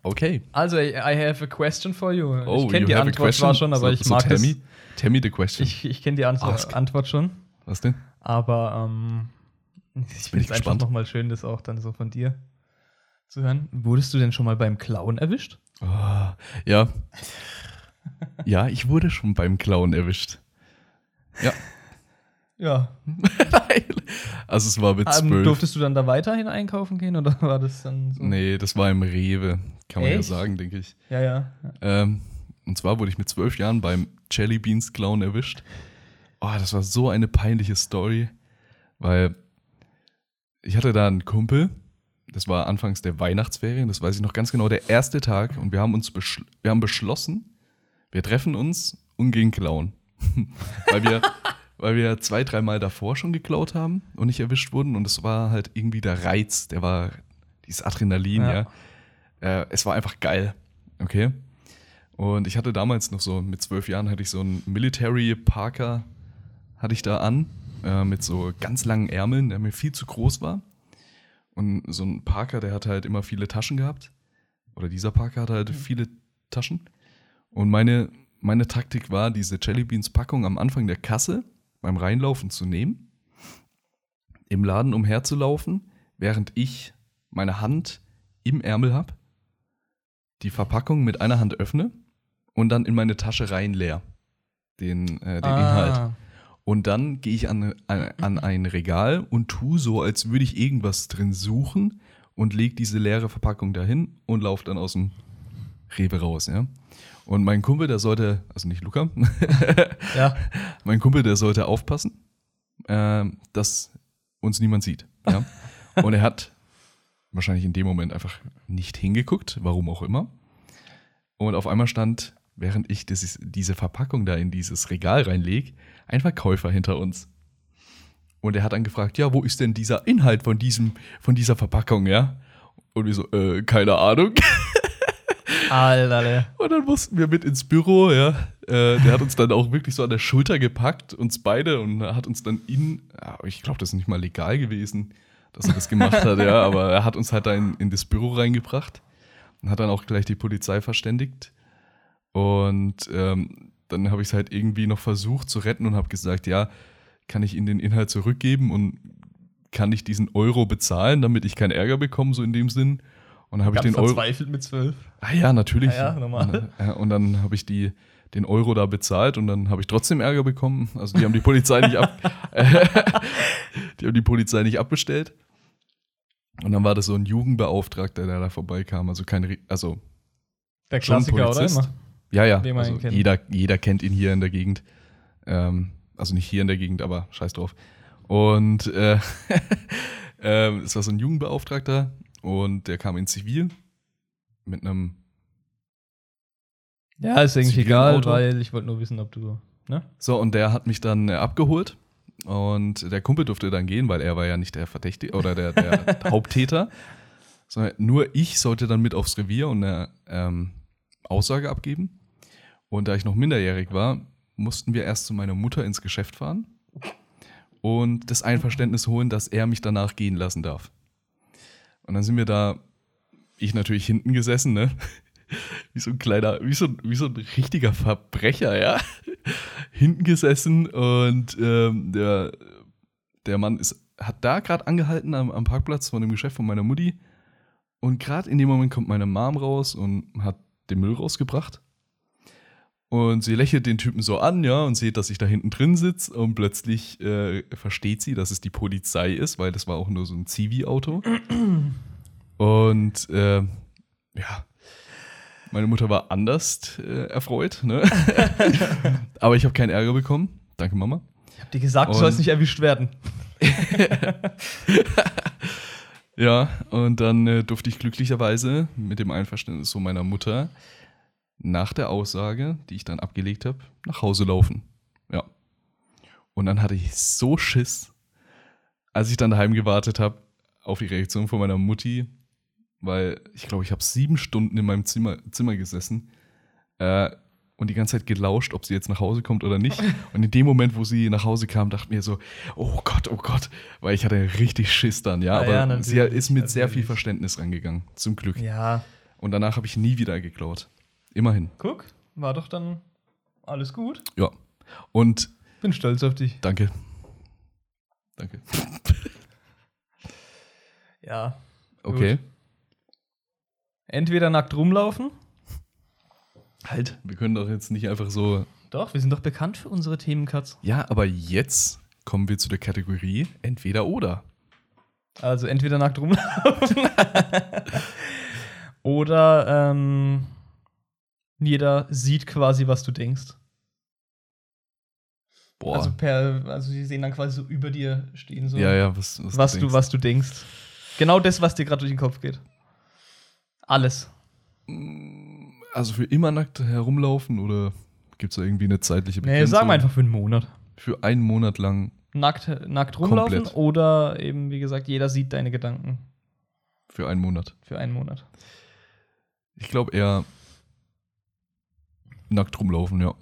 Okay. Also, I, have a question for you. Oh, ich kenne die Antwort zwar schon, aber so, ich so mag Tammy, das. Tammy the question. Ich, ich kenne die Antwort, Ask. Antwort schon. Was denn? Aber ähm, ich finde es einfach nochmal schön, das auch dann so von dir zu hören. Wurdest du denn schon mal beim Klauen erwischt? Oh, ja. Ja, ich wurde schon beim Clown erwischt. Ja. Ja. Also es war mit Ähm, zwölf. durftest du dann da weiterhin einkaufen gehen oder war das dann so? nee, das war im Rewe. Kann man ja Echt? sagen, denke ich. Ja, ja. Ähm, und zwar wurde ich mit zwölf Jahren beim Jelly Beans Clown erwischt. Oh, das war so eine peinliche Story, weil ich hatte da einen Kumpel, das war anfangs der Weihnachtsferien, das weiß ich noch ganz genau, der erste Tag und wir haben uns beschl wir haben beschlossen, wir treffen uns und gehen klauen. weil, wir, weil wir zwei, dreimal davor schon geklaut haben und nicht erwischt wurden. Und es war halt irgendwie der Reiz, der war dieses Adrenalin, ja. Ja. Äh, es war einfach geil. Okay. Und ich hatte damals noch so, mit zwölf Jahren hatte ich so einen Military Parker, hatte ich da an, äh, mit so ganz langen Ärmeln, der mir viel zu groß war. Und so ein Parker, der hatte halt immer viele Taschen gehabt. Oder dieser Parker hatte halt viele Taschen. Und meine, meine Taktik war, diese Jelly Beans Packung am Anfang der Kasse beim Reinlaufen zu nehmen, im Laden umherzulaufen, während ich meine Hand im Ärmel habe, die Verpackung mit einer Hand öffne und dann in meine Tasche rein leer. Den, äh, den Inhalt. Und dann gehe ich an, an, an ein Regal und tue so, als würde ich irgendwas drin suchen und lege diese leere Verpackung dahin und laufe dann aus dem Rewe raus, ja. Und mein Kumpel, der sollte, also nicht Luca, Ja. mein Kumpel, der sollte aufpassen, ähm, dass uns niemand sieht. Ja? Und er hat wahrscheinlich in dem Moment einfach nicht hingeguckt, warum auch immer. Und auf einmal stand, während ich das, diese Verpackung da in dieses Regal reinlege, ein Verkäufer hinter uns. Und er hat dann gefragt, ja, wo ist denn dieser Inhalt von, diesem, von dieser Verpackung, ja? Und wir so, äh, keine Ahnung. Alter. Und dann mussten wir mit ins Büro, ja. Äh, der hat uns dann auch wirklich so an der Schulter gepackt, uns beide, und hat uns dann in, ich glaube, das ist nicht mal legal gewesen, dass er das gemacht hat, ja, aber er hat uns halt da in, in das Büro reingebracht und hat dann auch gleich die Polizei verständigt. Und ähm, dann habe ich es halt irgendwie noch versucht zu retten und habe gesagt, ja, kann ich Ihnen den Inhalt zurückgeben und kann ich diesen Euro bezahlen, damit ich keinen Ärger bekomme, so in dem Sinn. Und dann habe ich den Euro. verzweifelt mit zwölf. Ah ja, natürlich. Ja, ja, normal. Und, dann habe ich die, den Euro da bezahlt und dann habe ich trotzdem Ärger bekommen. Also die haben die Polizei nicht ab, die haben die Polizei nicht abbestellt. Und dann war das so ein Jugendbeauftragter, der da vorbeikam. Also kein, also Der Klassiker, oder? Immer. Ja, ja. Den Also kennt. jeder, jeder kennt ihn hier in der Gegend. Ähm, also nicht hier in der Gegend, aber scheiß drauf. Und äh, ähm, es war so ein Jugendbeauftragter und der kam in Zivil mit einem Ja, ist eigentlich egal, Auto. weil ich wollte nur wissen, ob du. Ne? So, und der hat mich dann äh, abgeholt. Und der Kumpel durfte dann gehen, weil er war ja nicht der Verdächtige oder der, der Haupttäter. Sondern nur ich sollte dann mit aufs Revier und eine ähm, Aussage abgeben. Und da ich noch minderjährig war, mussten wir erst zu meiner Mutter ins Geschäft fahren und das Einverständnis holen, dass er mich danach gehen lassen darf. Und dann sind wir da, ich natürlich hinten gesessen, ne? Wie so ein kleiner, wie so, wie so ein richtiger Verbrecher, ja. Hinten gesessen und ähm, der, der Mann ist, hat da gerade angehalten am, am Parkplatz von dem Geschäft von meiner Mutti. Und gerade in dem Moment kommt meine Mom raus und hat den Müll rausgebracht. Und sie lächelt den Typen so an, ja, und sieht, dass ich da hinten drin sitze. Und plötzlich äh, versteht sie, dass es die Polizei ist, weil das war auch nur so ein Zivi-Auto. Und äh, ja, meine Mutter war anders äh, erfreut, ne? Aber ich habe keinen Ärger bekommen. Danke, Mama. Ich hab dir gesagt, du Und- sollst nicht erwischt werden. Ja, und dann äh, durfte ich glücklicherweise mit dem Einverständnis so meiner Mutter nach der Aussage, die ich dann abgelegt habe, nach Hause laufen. Ja. Und dann hatte ich so Schiss, als ich dann daheim gewartet habe, auf die Reaktion von meiner Mutti, weil ich glaube, ich habe sieben Stunden in meinem Zimmer, Zimmer gesessen äh, und die ganze Zeit gelauscht, ob sie jetzt nach Hause kommt oder nicht. Und in dem Moment, wo sie nach Hause kam, dachte ich mir so, oh Gott, oh Gott, weil ich hatte richtig Schiss dann, ja. Aber ja, sie ist mit sehr viel. Verständnis rangegangen, zum Glück. Ja. Und danach habe ich nie wieder geklaut. Immerhin. Guck, war doch dann alles gut. Ja. Und Bin stolz auf dich. danke. Danke. Ja. Okay. Entweder nackt rumlaufen. Halt, wir können doch jetzt nicht einfach so. Doch, wir sind doch bekannt für unsere Themencuts. Ja, aber jetzt kommen wir zu der Kategorie entweder oder. Also entweder nackt rumlaufen. Oder ähm, jeder sieht quasi, was du denkst. Boah. Also per, also sie sehen dann quasi so über dir stehen, so ja, ja, was, was, was du, denkst. was du denkst. Genau das, was dir gerade durch den Kopf geht. Alles. Also für immer nackt herumlaufen oder Gibt es da irgendwie eine zeitliche Nee, Begrenzung? sagen wir einfach für einen Monat. Für einen Monat lang Nackt, nackt rumlaufen Komplett. oder eben, wie gesagt, jeder sieht deine Gedanken für einen Monat. für einen Monat. Ich glaube eher nackt rumlaufen, ja.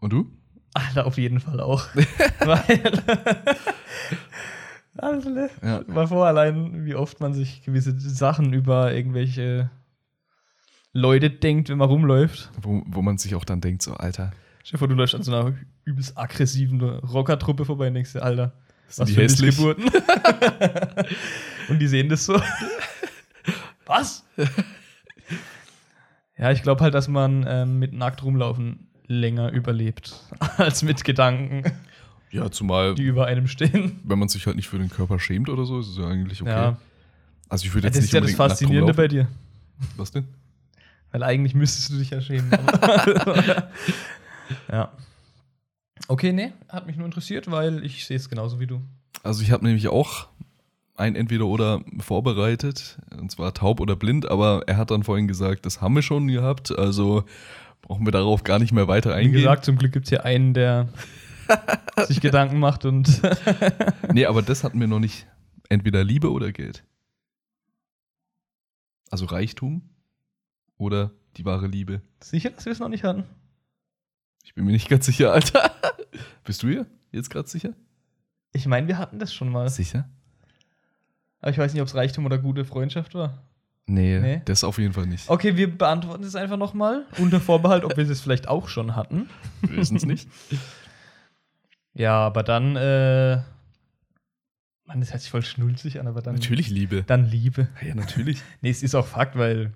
Und du? Alter, auf jeden Fall auch. Weil. also, ne? Ja. Mal vor, allein, wie oft man sich gewisse Sachen über irgendwelche Leute denkt, wenn man rumläuft. Wo, wo man sich auch dann denkt, so, Alter, Stell dir vor, du läufst an so einer übelst aggressiven Rockertruppe vorbei und denkst dir, Alter, was die für hässlich? Missgeburten. und die sehen das so. was? ja, ich glaube halt, dass man ähm, mit nackt rumlaufen länger überlebt als mit Gedanken, Ja, zumal, die über einem stehen. wenn man sich halt nicht für den Körper schämt oder so, ist es ja eigentlich okay. Ja, Also ich würde das jetzt ist nicht ja das Faszinierende bei dir. Was denn? Weil eigentlich müsstest du dich ja schämen. ja. Okay, nee, hat mich nur interessiert, weil ich sehe es genauso wie du. Also ich habe nämlich auch ein Entweder-Oder vorbereitet, und zwar taub oder blind, aber er hat dann vorhin gesagt, das haben wir schon gehabt, also brauchen wir darauf gar nicht mehr weiter Wie eingehen. gesagt, zum Glück gibt es hier einen, der sich Gedanken macht und Nee, aber das hatten wir noch nicht. Entweder Liebe oder Geld. Also Reichtum oder die wahre Liebe. sicher, dass wir es noch nicht hatten. Ich bin mir nicht ganz sicher, Alter. Bist du hier jetzt gerade sicher? Ich meine, wir hatten das schon mal. Sicher? Aber ich weiß nicht, ob es Reichtum oder gute Freundschaft war. Nee, Nee? das auf jeden Fall nicht. Okay, wir beantworten es einfach nochmal. Unter Vorbehalt, ob wir es vielleicht auch schon hatten. Wir wissen es nicht. Ja, aber dann, äh. Mann, das hört sich voll schnulzig an, aber dann. Natürlich Liebe. Dann Liebe. Ja, natürlich. Nee, es ist auch Fakt, weil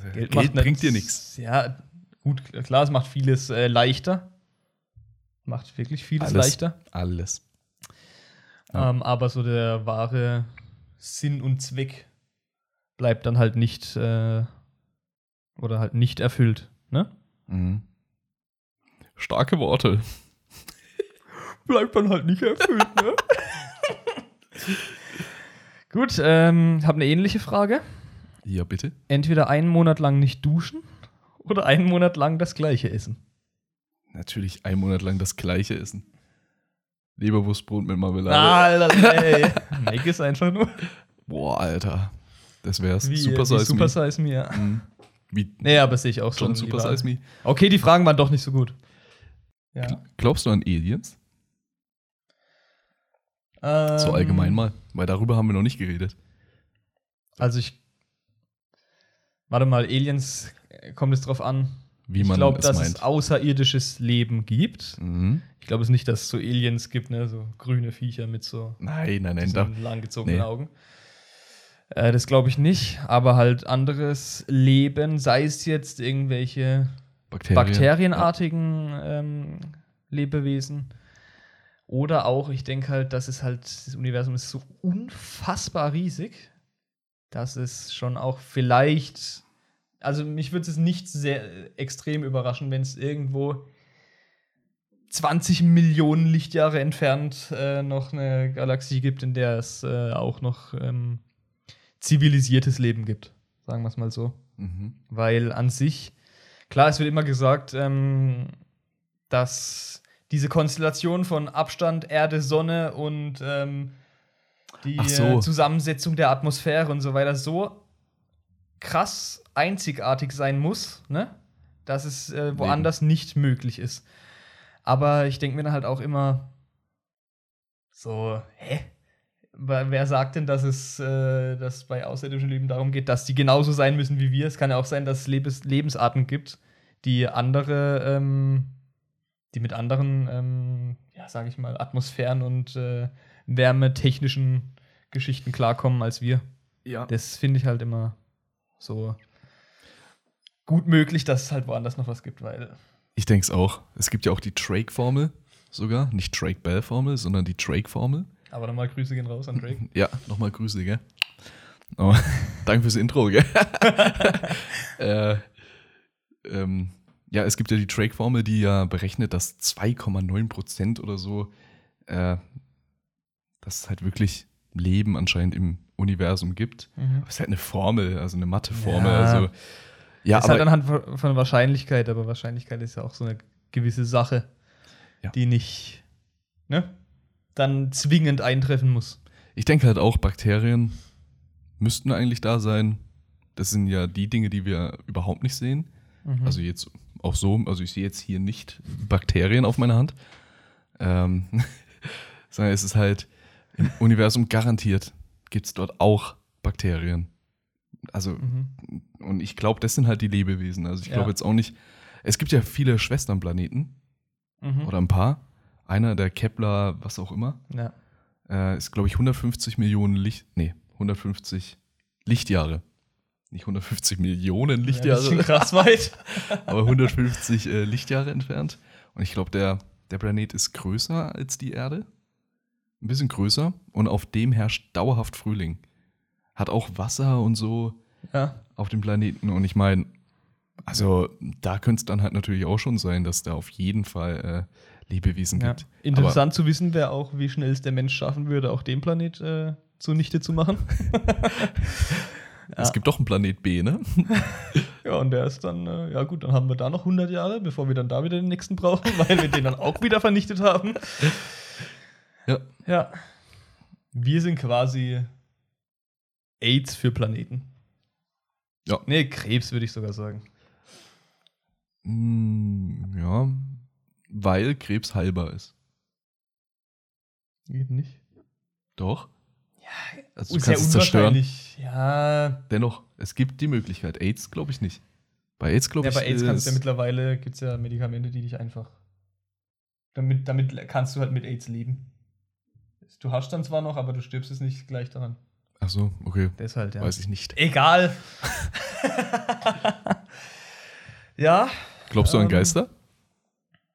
Geld, Geld, macht bringt dir nichts. Ja, gut, klar, es macht vieles äh, leichter. Macht wirklich vieles Alles. leichter. Alles. Ja. Ähm, aber so der wahre Sinn und Zweck bleibt dann halt nicht äh, oder halt nicht erfüllt. Ne? Mhm. Starke Worte. Bleibt dann halt nicht erfüllt, ne? Gut, ähm, habe eine ähnliche Frage. Ja, bitte. Entweder einen Monat lang nicht duschen oder einen Monat lang das gleiche essen. Natürlich einen Monat lang das gleiche essen. Leberwurstbrot mit Marmelade. Alter, ey. Make es einfach nur. Boah, Alter. Das wär's. Wie, Super wie Size Super Me. Size Me, ja. Mhm. Wie Nee, aber sehe ich auch schon so. Super lieber. Size Me. Okay, die Fragen waren doch nicht so gut. Ja. Glaubst du an Aliens? So Ähm, allgemein mal. Weil darüber haben wir noch nicht geredet. Also ich. Warte mal, Aliens, kommt es drauf an? Wie ich man glaube, es dass meint. es außerirdisches Leben gibt. Mhm. Ich glaube es nicht, dass es so Aliens gibt, ne? So grüne Viecher mit so Nein, nein, nein. Da, langgezogenen nee. Augen. Äh, das glaube ich nicht, aber halt anderes Leben, sei es jetzt irgendwelche Bakterien. bakterienartigen ähm, Lebewesen. Oder auch, ich denke halt, dass es halt, das Universum ist so unfassbar riesig, dass es schon auch vielleicht, also mich würde es nicht sehr äh, extrem überraschen, wenn es irgendwo 20 Millionen Lichtjahre entfernt äh, noch eine Galaxie gibt, in der es äh, auch noch ähm, zivilisiertes Leben gibt. Sagen wir es mal so. Mhm. Weil an sich, klar, es wird immer gesagt, ähm, dass diese Konstellation von Abstand, Erde, Sonne und ähm, die so. äh, Zusammensetzung der Atmosphäre und so weiter so krass einzigartig sein muss, ne? dass es äh, woanders nicht möglich ist. Aber ich denke mir dann halt auch immer so, hä? Wer sagt denn, dass es äh, dass bei außerirdischem Leben darum geht, dass die genauso sein müssen wie wir? Es kann ja auch sein, dass es Lebens Lebensarten gibt, die andere, ähm, die mit anderen, ähm, ja, sage ich mal, Atmosphären und äh, wärmetechnischen Geschichten klarkommen als wir. Ja. Das finde ich halt immer so gut möglich, dass es halt woanders noch was gibt, weil Ich denke es auch. Es gibt ja auch die Drake-Formel sogar. Nicht Drake-Bell-Formel, sondern die Drake-Formel. aber nochmal Grüße gehen raus an Drake. Ja, nochmal Grüße, gell? Oh, danke fürs Intro, gell? äh, ähm, ja, es gibt ja die Drake-Formel, die ja berechnet, dass 2,9% oder so, äh, dass es halt wirklich Leben anscheinend im Universum gibt. Mhm. Aber es ist halt eine Formel, also eine Mathe-Formel. Ja. Also, ja, ist aber halt anhand von von Wahrscheinlichkeit, aber Wahrscheinlichkeit ist ja auch so eine gewisse Sache, Ja. die nicht ne, dann zwingend eintreffen muss. Ich denke halt auch, Bakterien müssten eigentlich da sein. Das sind ja die Dinge, die wir überhaupt nicht sehen. Mhm. Also jetzt auch so, also ich sehe jetzt hier nicht Bakterien auf meiner Hand. Ähm, sondern es ist halt im Universum garantiert gibt es dort auch Bakterien. Also, Mhm. und ich glaube, das sind halt die Lebewesen. Also ich Ja. glaube jetzt auch nicht. Es gibt ja viele Schwesternplaneten Mhm. oder ein paar. Einer, der Kepler, was auch immer, Ja. äh, ist, glaube ich, 150 Millionen Licht. Nee, 150 Lichtjahre. Nicht 150 Millionen Ja, Lichtjahre, das ist schon krass weit. aber 150 äh, Lichtjahre entfernt. Und ich glaube, der, der Planet ist größer als die Erde. Ein bisschen größer. Und auf dem herrscht dauerhaft Frühling. Hat auch Wasser und so ja. auf dem Planeten. Und ich meine, also da könnte es dann halt natürlich auch schon sein, dass da auf jeden Fall äh, Lebewesen ja. gibt. Interessant zu wissen wäre auch, wie schnell es der Mensch schaffen würde, auch den Planet äh, zunichte zu machen. Aber es gibt doch einen Planet B, ne? Ja, und der ist dann, äh, ja gut, dann haben wir da noch 100 Jahre, bevor wir dann da wieder den nächsten brauchen, weil wir den dann auch wieder vernichtet haben. Ja. Ja. Wir sind quasi AIDS für Planeten. Ja. Nee, Krebs würde ich sogar sagen. Mm, ja, weil Krebs heilbar ist. Geht nicht. Doch. Ja, Also du kannst es zerstören. unwahrscheinlich. Ja, Dennoch, es gibt die Möglichkeit. AIDS glaube ich nicht. Bei AIDS glaube ja ich bei AIDS kannst du ja ist- mittlerweile, gibt es ja Medikamente, die dich einfach. Damit, damit kannst du halt mit AIDS leben. Du hast dann zwar noch, aber du stirbst es nicht gleich daran. Ach so, okay. Deshalb, ja. Weiß ich nicht. Egal. ja, Glaubst du an Ähm, Geister?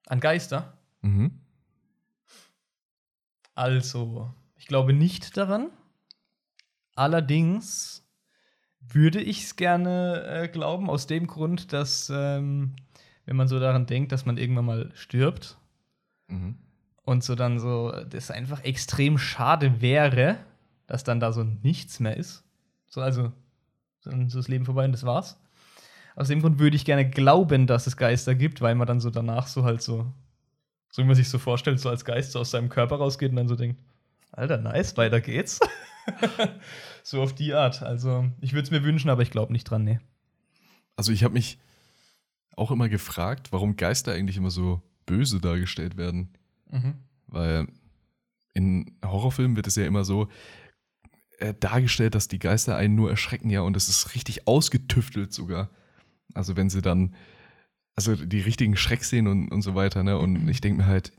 an Geister. Mhm. Also, ich glaube nicht daran. Allerdings würde ich es gerne äh, glauben, aus dem Grund, dass, ähm, wenn man so daran denkt, dass man irgendwann mal stirbt Mhm. Und so dann so, das einfach extrem schade wäre, dass dann da so nichts mehr ist. So, also, dann so das Leben vorbei und das war's. Aus dem Grund würde ich gerne glauben, dass es Geister gibt, weil man dann so danach so halt so, so wie man sich so vorstellt, so als Geist so aus seinem Körper rausgeht und dann so denkt, Alter, nice, weiter geht's. so auf die Art. Also, ich würde es mir wünschen, aber ich glaube nicht dran, nee. Also ich habe mich auch immer gefragt, warum Geister eigentlich immer so böse dargestellt werden. Weil in Horrorfilmen wird es ja immer so äh, dargestellt, dass die Geister einen nur erschrecken, ja, und das ist richtig ausgetüftelt sogar. Also wenn sie dann, also die richtigen Schreckszenen und, und so weiter, ne? Und ich denke mir halt,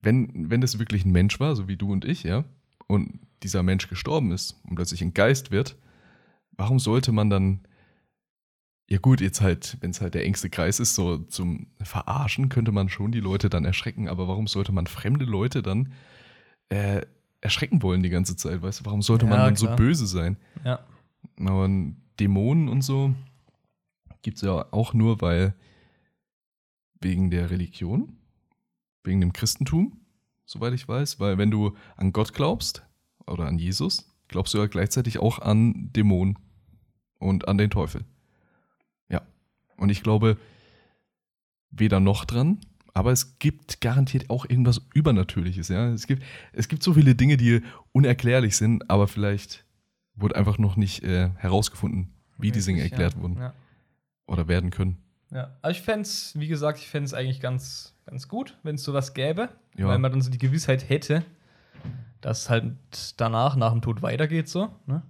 wenn, wenn das wirklich ein Mensch war, so wie du und ich, ja, und dieser Mensch gestorben ist und plötzlich ein Geist wird, warum sollte man dann, ja gut, jetzt halt, wenn es halt der engste Kreis ist, so zum Verarschen könnte man schon die Leute dann erschrecken, aber warum sollte man fremde Leute dann äh, erschrecken wollen die ganze Zeit, weißt du? Warum sollte man Ja, dann klar. so böse sein? Ja. Aber Dämonen und so gibt es ja auch nur, weil wegen der Religion, wegen dem Christentum, soweit ich weiß, weil wenn du an Gott glaubst oder an Jesus, glaubst du ja gleichzeitig auch an Dämonen und an den Teufel. Und ich glaube weder noch dran, aber es gibt garantiert auch irgendwas Übernatürliches, ja. Es gibt, es gibt so viele Dinge, die unerklärlich sind, aber vielleicht wurde einfach noch nicht äh, herausgefunden, wie die Dinge erklärt ja. wurden Ja. oder werden können. Ja, also ich fände es, wie gesagt, ich fände es eigentlich ganz, ganz gut, wenn es sowas gäbe, Ja. weil man dann so die Gewissheit hätte, dass es halt danach, nach dem Tod weitergeht so. Ne?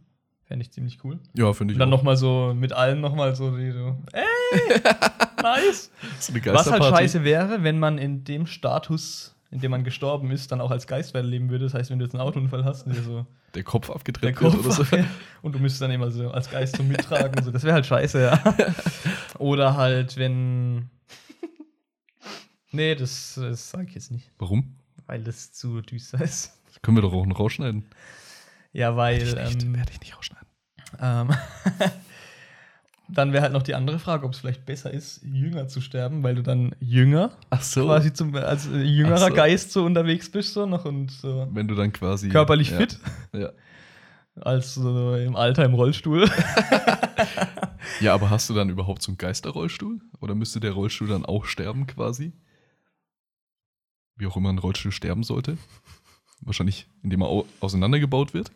Fände ich ziemlich cool. Ja, finde ich Und dann nochmal so mit allen nochmal so, die so, ey, nice. So eine Was halt scheiße wäre, wenn man in dem Status, in dem man gestorben ist, dann auch als Geist weiterleben würde. Das heißt, wenn du jetzt einen Autounfall hast und dir so Der Kopf der abgetrennt Kopf wird oder so. und du müsstest dann immer so als Geist so mittragen. so. Das wäre halt scheiße, ja. Oder halt, wenn. nee, das, das sage ich jetzt nicht, Warum? weil das zu düster ist. Das können wir doch auch noch rausschneiden. Ja, weil. Werde ich nicht, ähm, werde ich nicht rausschneiden. ähm, dann wäre halt noch die andere Frage, ob es vielleicht besser ist, jünger zu sterben, weil du dann jünger Ach so. quasi zum, als äh, jüngerer so. Geist so unterwegs bist, so noch und so Wenn du dann quasi. körperlich ja, fit, Ja. als so im Alter im Rollstuhl. ja, aber hast du dann überhaupt so einen Geisterrollstuhl? Oder müsste der Rollstuhl dann auch sterben quasi? wie auch immer ein Rollstuhl sterben sollte. Wahrscheinlich, indem er au auseinandergebaut wird.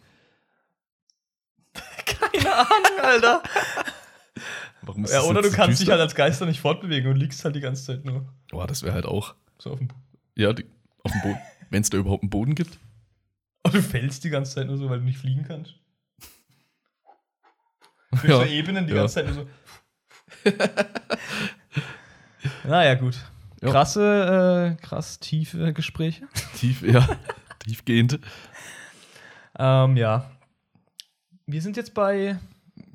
Ahnung, Alter. Warum ist Ja, oder du so kannst dich düster? halt als Geister nicht fortbewegen und liegst halt die ganze Zeit nur Boah, das wäre halt auch. so auf dem Ja, die, auf dem Boden. Wenn es da überhaupt einen Boden gibt. Und du fällst die ganze Zeit nur so, weil du nicht fliegen kannst. Durch Ja, so Ebenen die ja. ganze Zeit nur so. naja, gut. Ja. Krasse, äh, krass tiefe Gespräche. Tief, ja, tiefgehend. Ähm, ja. Wir sind jetzt bei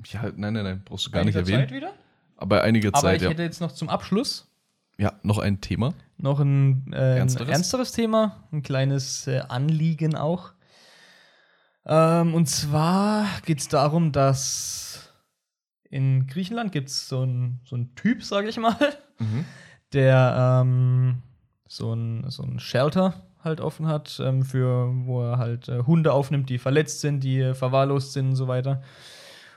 Ja, nein, nein, nein, brauchst du gar nicht erwähnen. Zeit wieder. Aber bei einiger Aber Zeit, ich ja. hätte jetzt noch zum Abschluss Ja, noch ein Thema. noch ein, äh, ein Ernsteres? ernsteres Thema, ein kleines äh, Anliegen auch. Ähm, und zwar geht es darum, dass in Griechenland gibt es so einen so einen Typ, sage ich mal, der ähm, so ein, so ein Shelter halt offen hat, ähm, für, wo er halt äh, Hunde aufnimmt, die verletzt sind, die äh, verwahrlost sind und so weiter.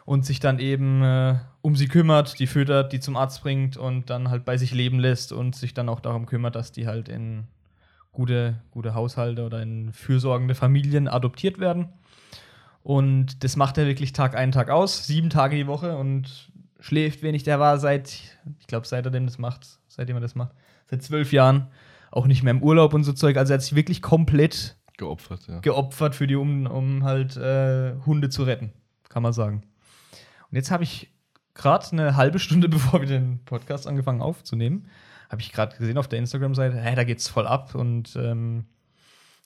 Und sich dann eben äh, um sie kümmert, die füttert, die zum Arzt bringt und dann halt bei sich leben lässt und sich dann auch darum kümmert, dass die halt in gute, gute Haushalte oder in fürsorgende Familien adoptiert werden. Und das macht er wirklich Tag ein, Tag aus, sieben Tage die Woche und schläft wenig. Der war seit, ich glaube, seit er das macht, seitdem er das macht, seit zwölf Jahren auch nicht mehr im Urlaub und so Zeug. Also er hat sich wirklich komplett Geopfert, ja. geopfert für die, um, um halt äh, Hunde zu retten, kann man sagen. Und jetzt habe ich gerade eine halbe Stunde, bevor wir den Podcast angefangen aufzunehmen, habe ich gerade gesehen auf der Instagram-Seite, hey, da geht's voll ab und ähm,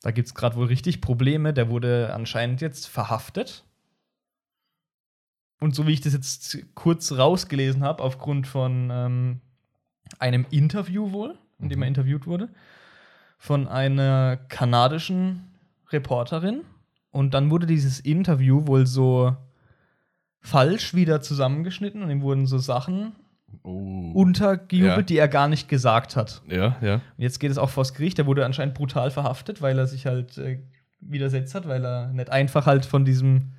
da gibt es gerade wohl richtig Probleme. Der wurde anscheinend jetzt verhaftet. Und so wie ich das jetzt kurz rausgelesen habe, aufgrund von ähm, einem Interview wohl, in dem er Mhm. interviewt wurde, von einer kanadischen Reporterin. Und dann wurde dieses Interview wohl so falsch wieder zusammengeschnitten und ihm wurden so Sachen Oh. untergejubelt, Ja. die er gar nicht gesagt hat. ja, ja. Und jetzt geht es auch vors Gericht. Er wurde anscheinend brutal verhaftet, weil er sich halt äh, widersetzt hat, weil er nicht einfach halt von diesem,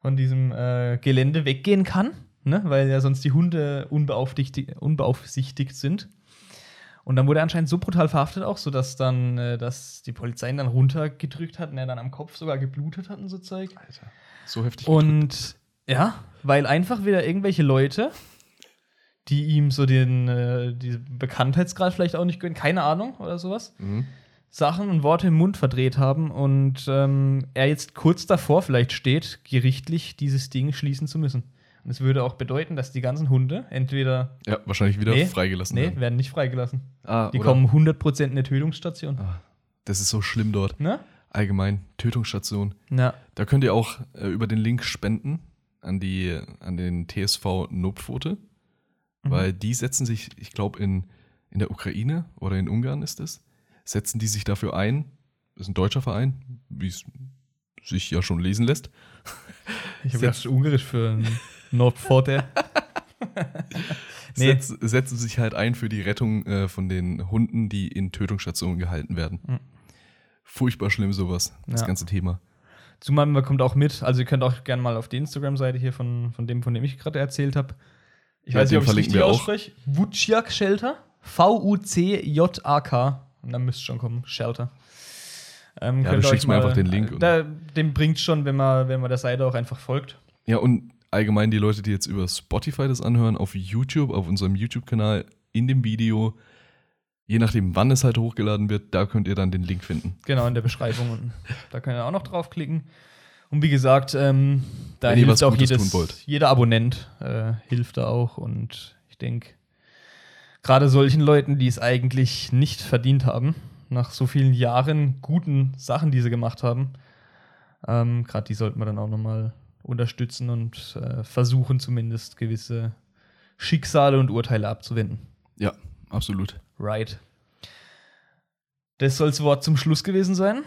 von diesem äh, Gelände weggehen kann, ne? weil ja sonst die Hunde unbeaufsichtigt, unbeaufsichtigt sind. Und dann wurde er anscheinend so brutal verhaftet auch, so dass dann, äh, dass die Polizei ihn dann runtergedrückt hat und er dann am Kopf sogar geblutet hat und so Zeug. Alter. So heftig. gedrückt. Und ja, weil einfach wieder irgendwelche Leute, die ihm so den äh, diesen Bekanntheitsgrad vielleicht auch nicht gönnen, keine Ahnung oder sowas, Mhm. Sachen und Worte im Mund verdreht haben und ähm, er jetzt kurz davor vielleicht steht, gerichtlich dieses Ding schließen zu müssen. Und es würde auch bedeuten, dass die ganzen Hunde entweder Ja, wahrscheinlich wieder Nee, freigelassen nee, werden. werden nicht freigelassen. Ah, Die oder- kommen 100% in eine Tötungsstation. Ah, das ist so schlimm dort. Ne? Allgemein, Tötungsstation. Ja. Da könnt ihr auch äh, über den Link spenden an, die, an den TSV Notpfote, Mhm. weil die setzen sich, ich glaube, in, in der Ukraine oder in Ungarn ist es, setzen die sich dafür ein. Das ist ein deutscher Verein, wie es sich ja schon lesen lässt. Ich habe jetzt Ungarisch für Nordpforte. Nee. Setz, setzen sich halt ein für die Rettung äh, von den Hunden, die in Tötungsstationen gehalten werden. Mhm. Furchtbar schlimm sowas, das Ja. ganze Thema. Zumal man kommt auch mit, also ihr könnt auch gerne mal auf die Instagram-Seite hier von, von dem, von dem ich gerade erzählt habe. Ich Ja, weiß nicht, ob ich es richtig ausspreche. Wuciak Shelter. V-U-C-J-A-K. Und dann müsste schon kommen, Shelter. Ähm, Ja, du schickst mir einfach den Link Da, dem bringt schon, wenn man, wenn man der Seite auch einfach folgt. Ja, und allgemein die Leute, die jetzt über Spotify das anhören, auf YouTube, auf unserem YouTube-Kanal, in dem Video, je nachdem, wann es halt hochgeladen wird, da könnt ihr dann den Link finden. Genau, in der Beschreibung. Und da könnt ihr auch noch draufklicken. Und wie gesagt, ähm, da Wenn hilft auch Gutes jedes, jeder Abonnent äh, hilft da auch. Und ich denke, gerade solchen Leuten, die es eigentlich nicht verdient haben, nach so vielen Jahren guten Sachen, die sie gemacht haben, ähm, gerade die sollten wir dann auch nochmal unterstützen und äh, versuchen zumindest gewisse Schicksale und Urteile abzuwenden. Ja, absolut. Right. Das soll das Wort zum Schluss gewesen sein.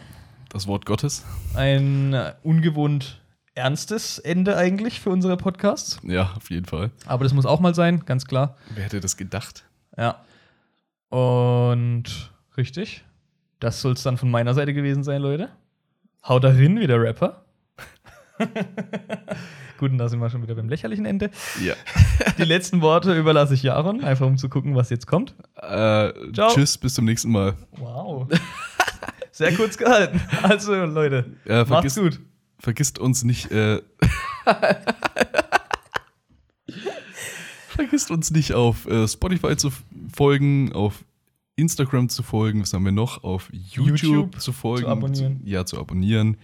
Das Wort Gottes. Ein ungewohnt ernstes Ende eigentlich für unsere Podcasts. Ja, auf jeden Fall. Aber das muss auch mal sein, ganz klar. Wer hätte das gedacht? Ja. Und richtig. Das soll es dann von meiner Seite gewesen sein, Leute. Haut darin, wie der Rapper. Gut, und da sind wir schon wieder beim lächerlichen Ende. Ja. Die letzten Worte überlasse ich Jaron, einfach um zu gucken, was jetzt kommt. Äh, tschüss, bis zum nächsten Mal. Wow. Sehr kurz gehalten. Also, Leute, Ja, macht's vergisst, gut. vergisst uns nicht. Äh, vergisst uns nicht auf äh, Spotify zu folgen, auf Instagram zu folgen. Was haben wir noch? Auf YouTube, YouTube zu folgen. zu abonnieren. ja, zu abonnieren.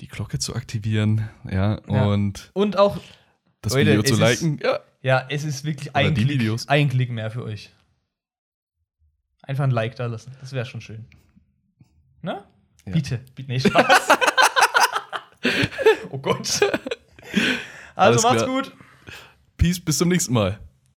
Die Glocke zu aktivieren. Ja, Ja. und Und auch, das Leute, Video zu es ist- liken. Ja, ja, es ist wirklich Oder ein Klick, ein Klick mehr für euch. Einfach ein Like da lassen. Das wäre schon schön. Ne? Ja. Bitte. Bitte. Nee, Spaß. oh Gott. Also Alles macht's klar. gut. Peace, bis zum nächsten Mal.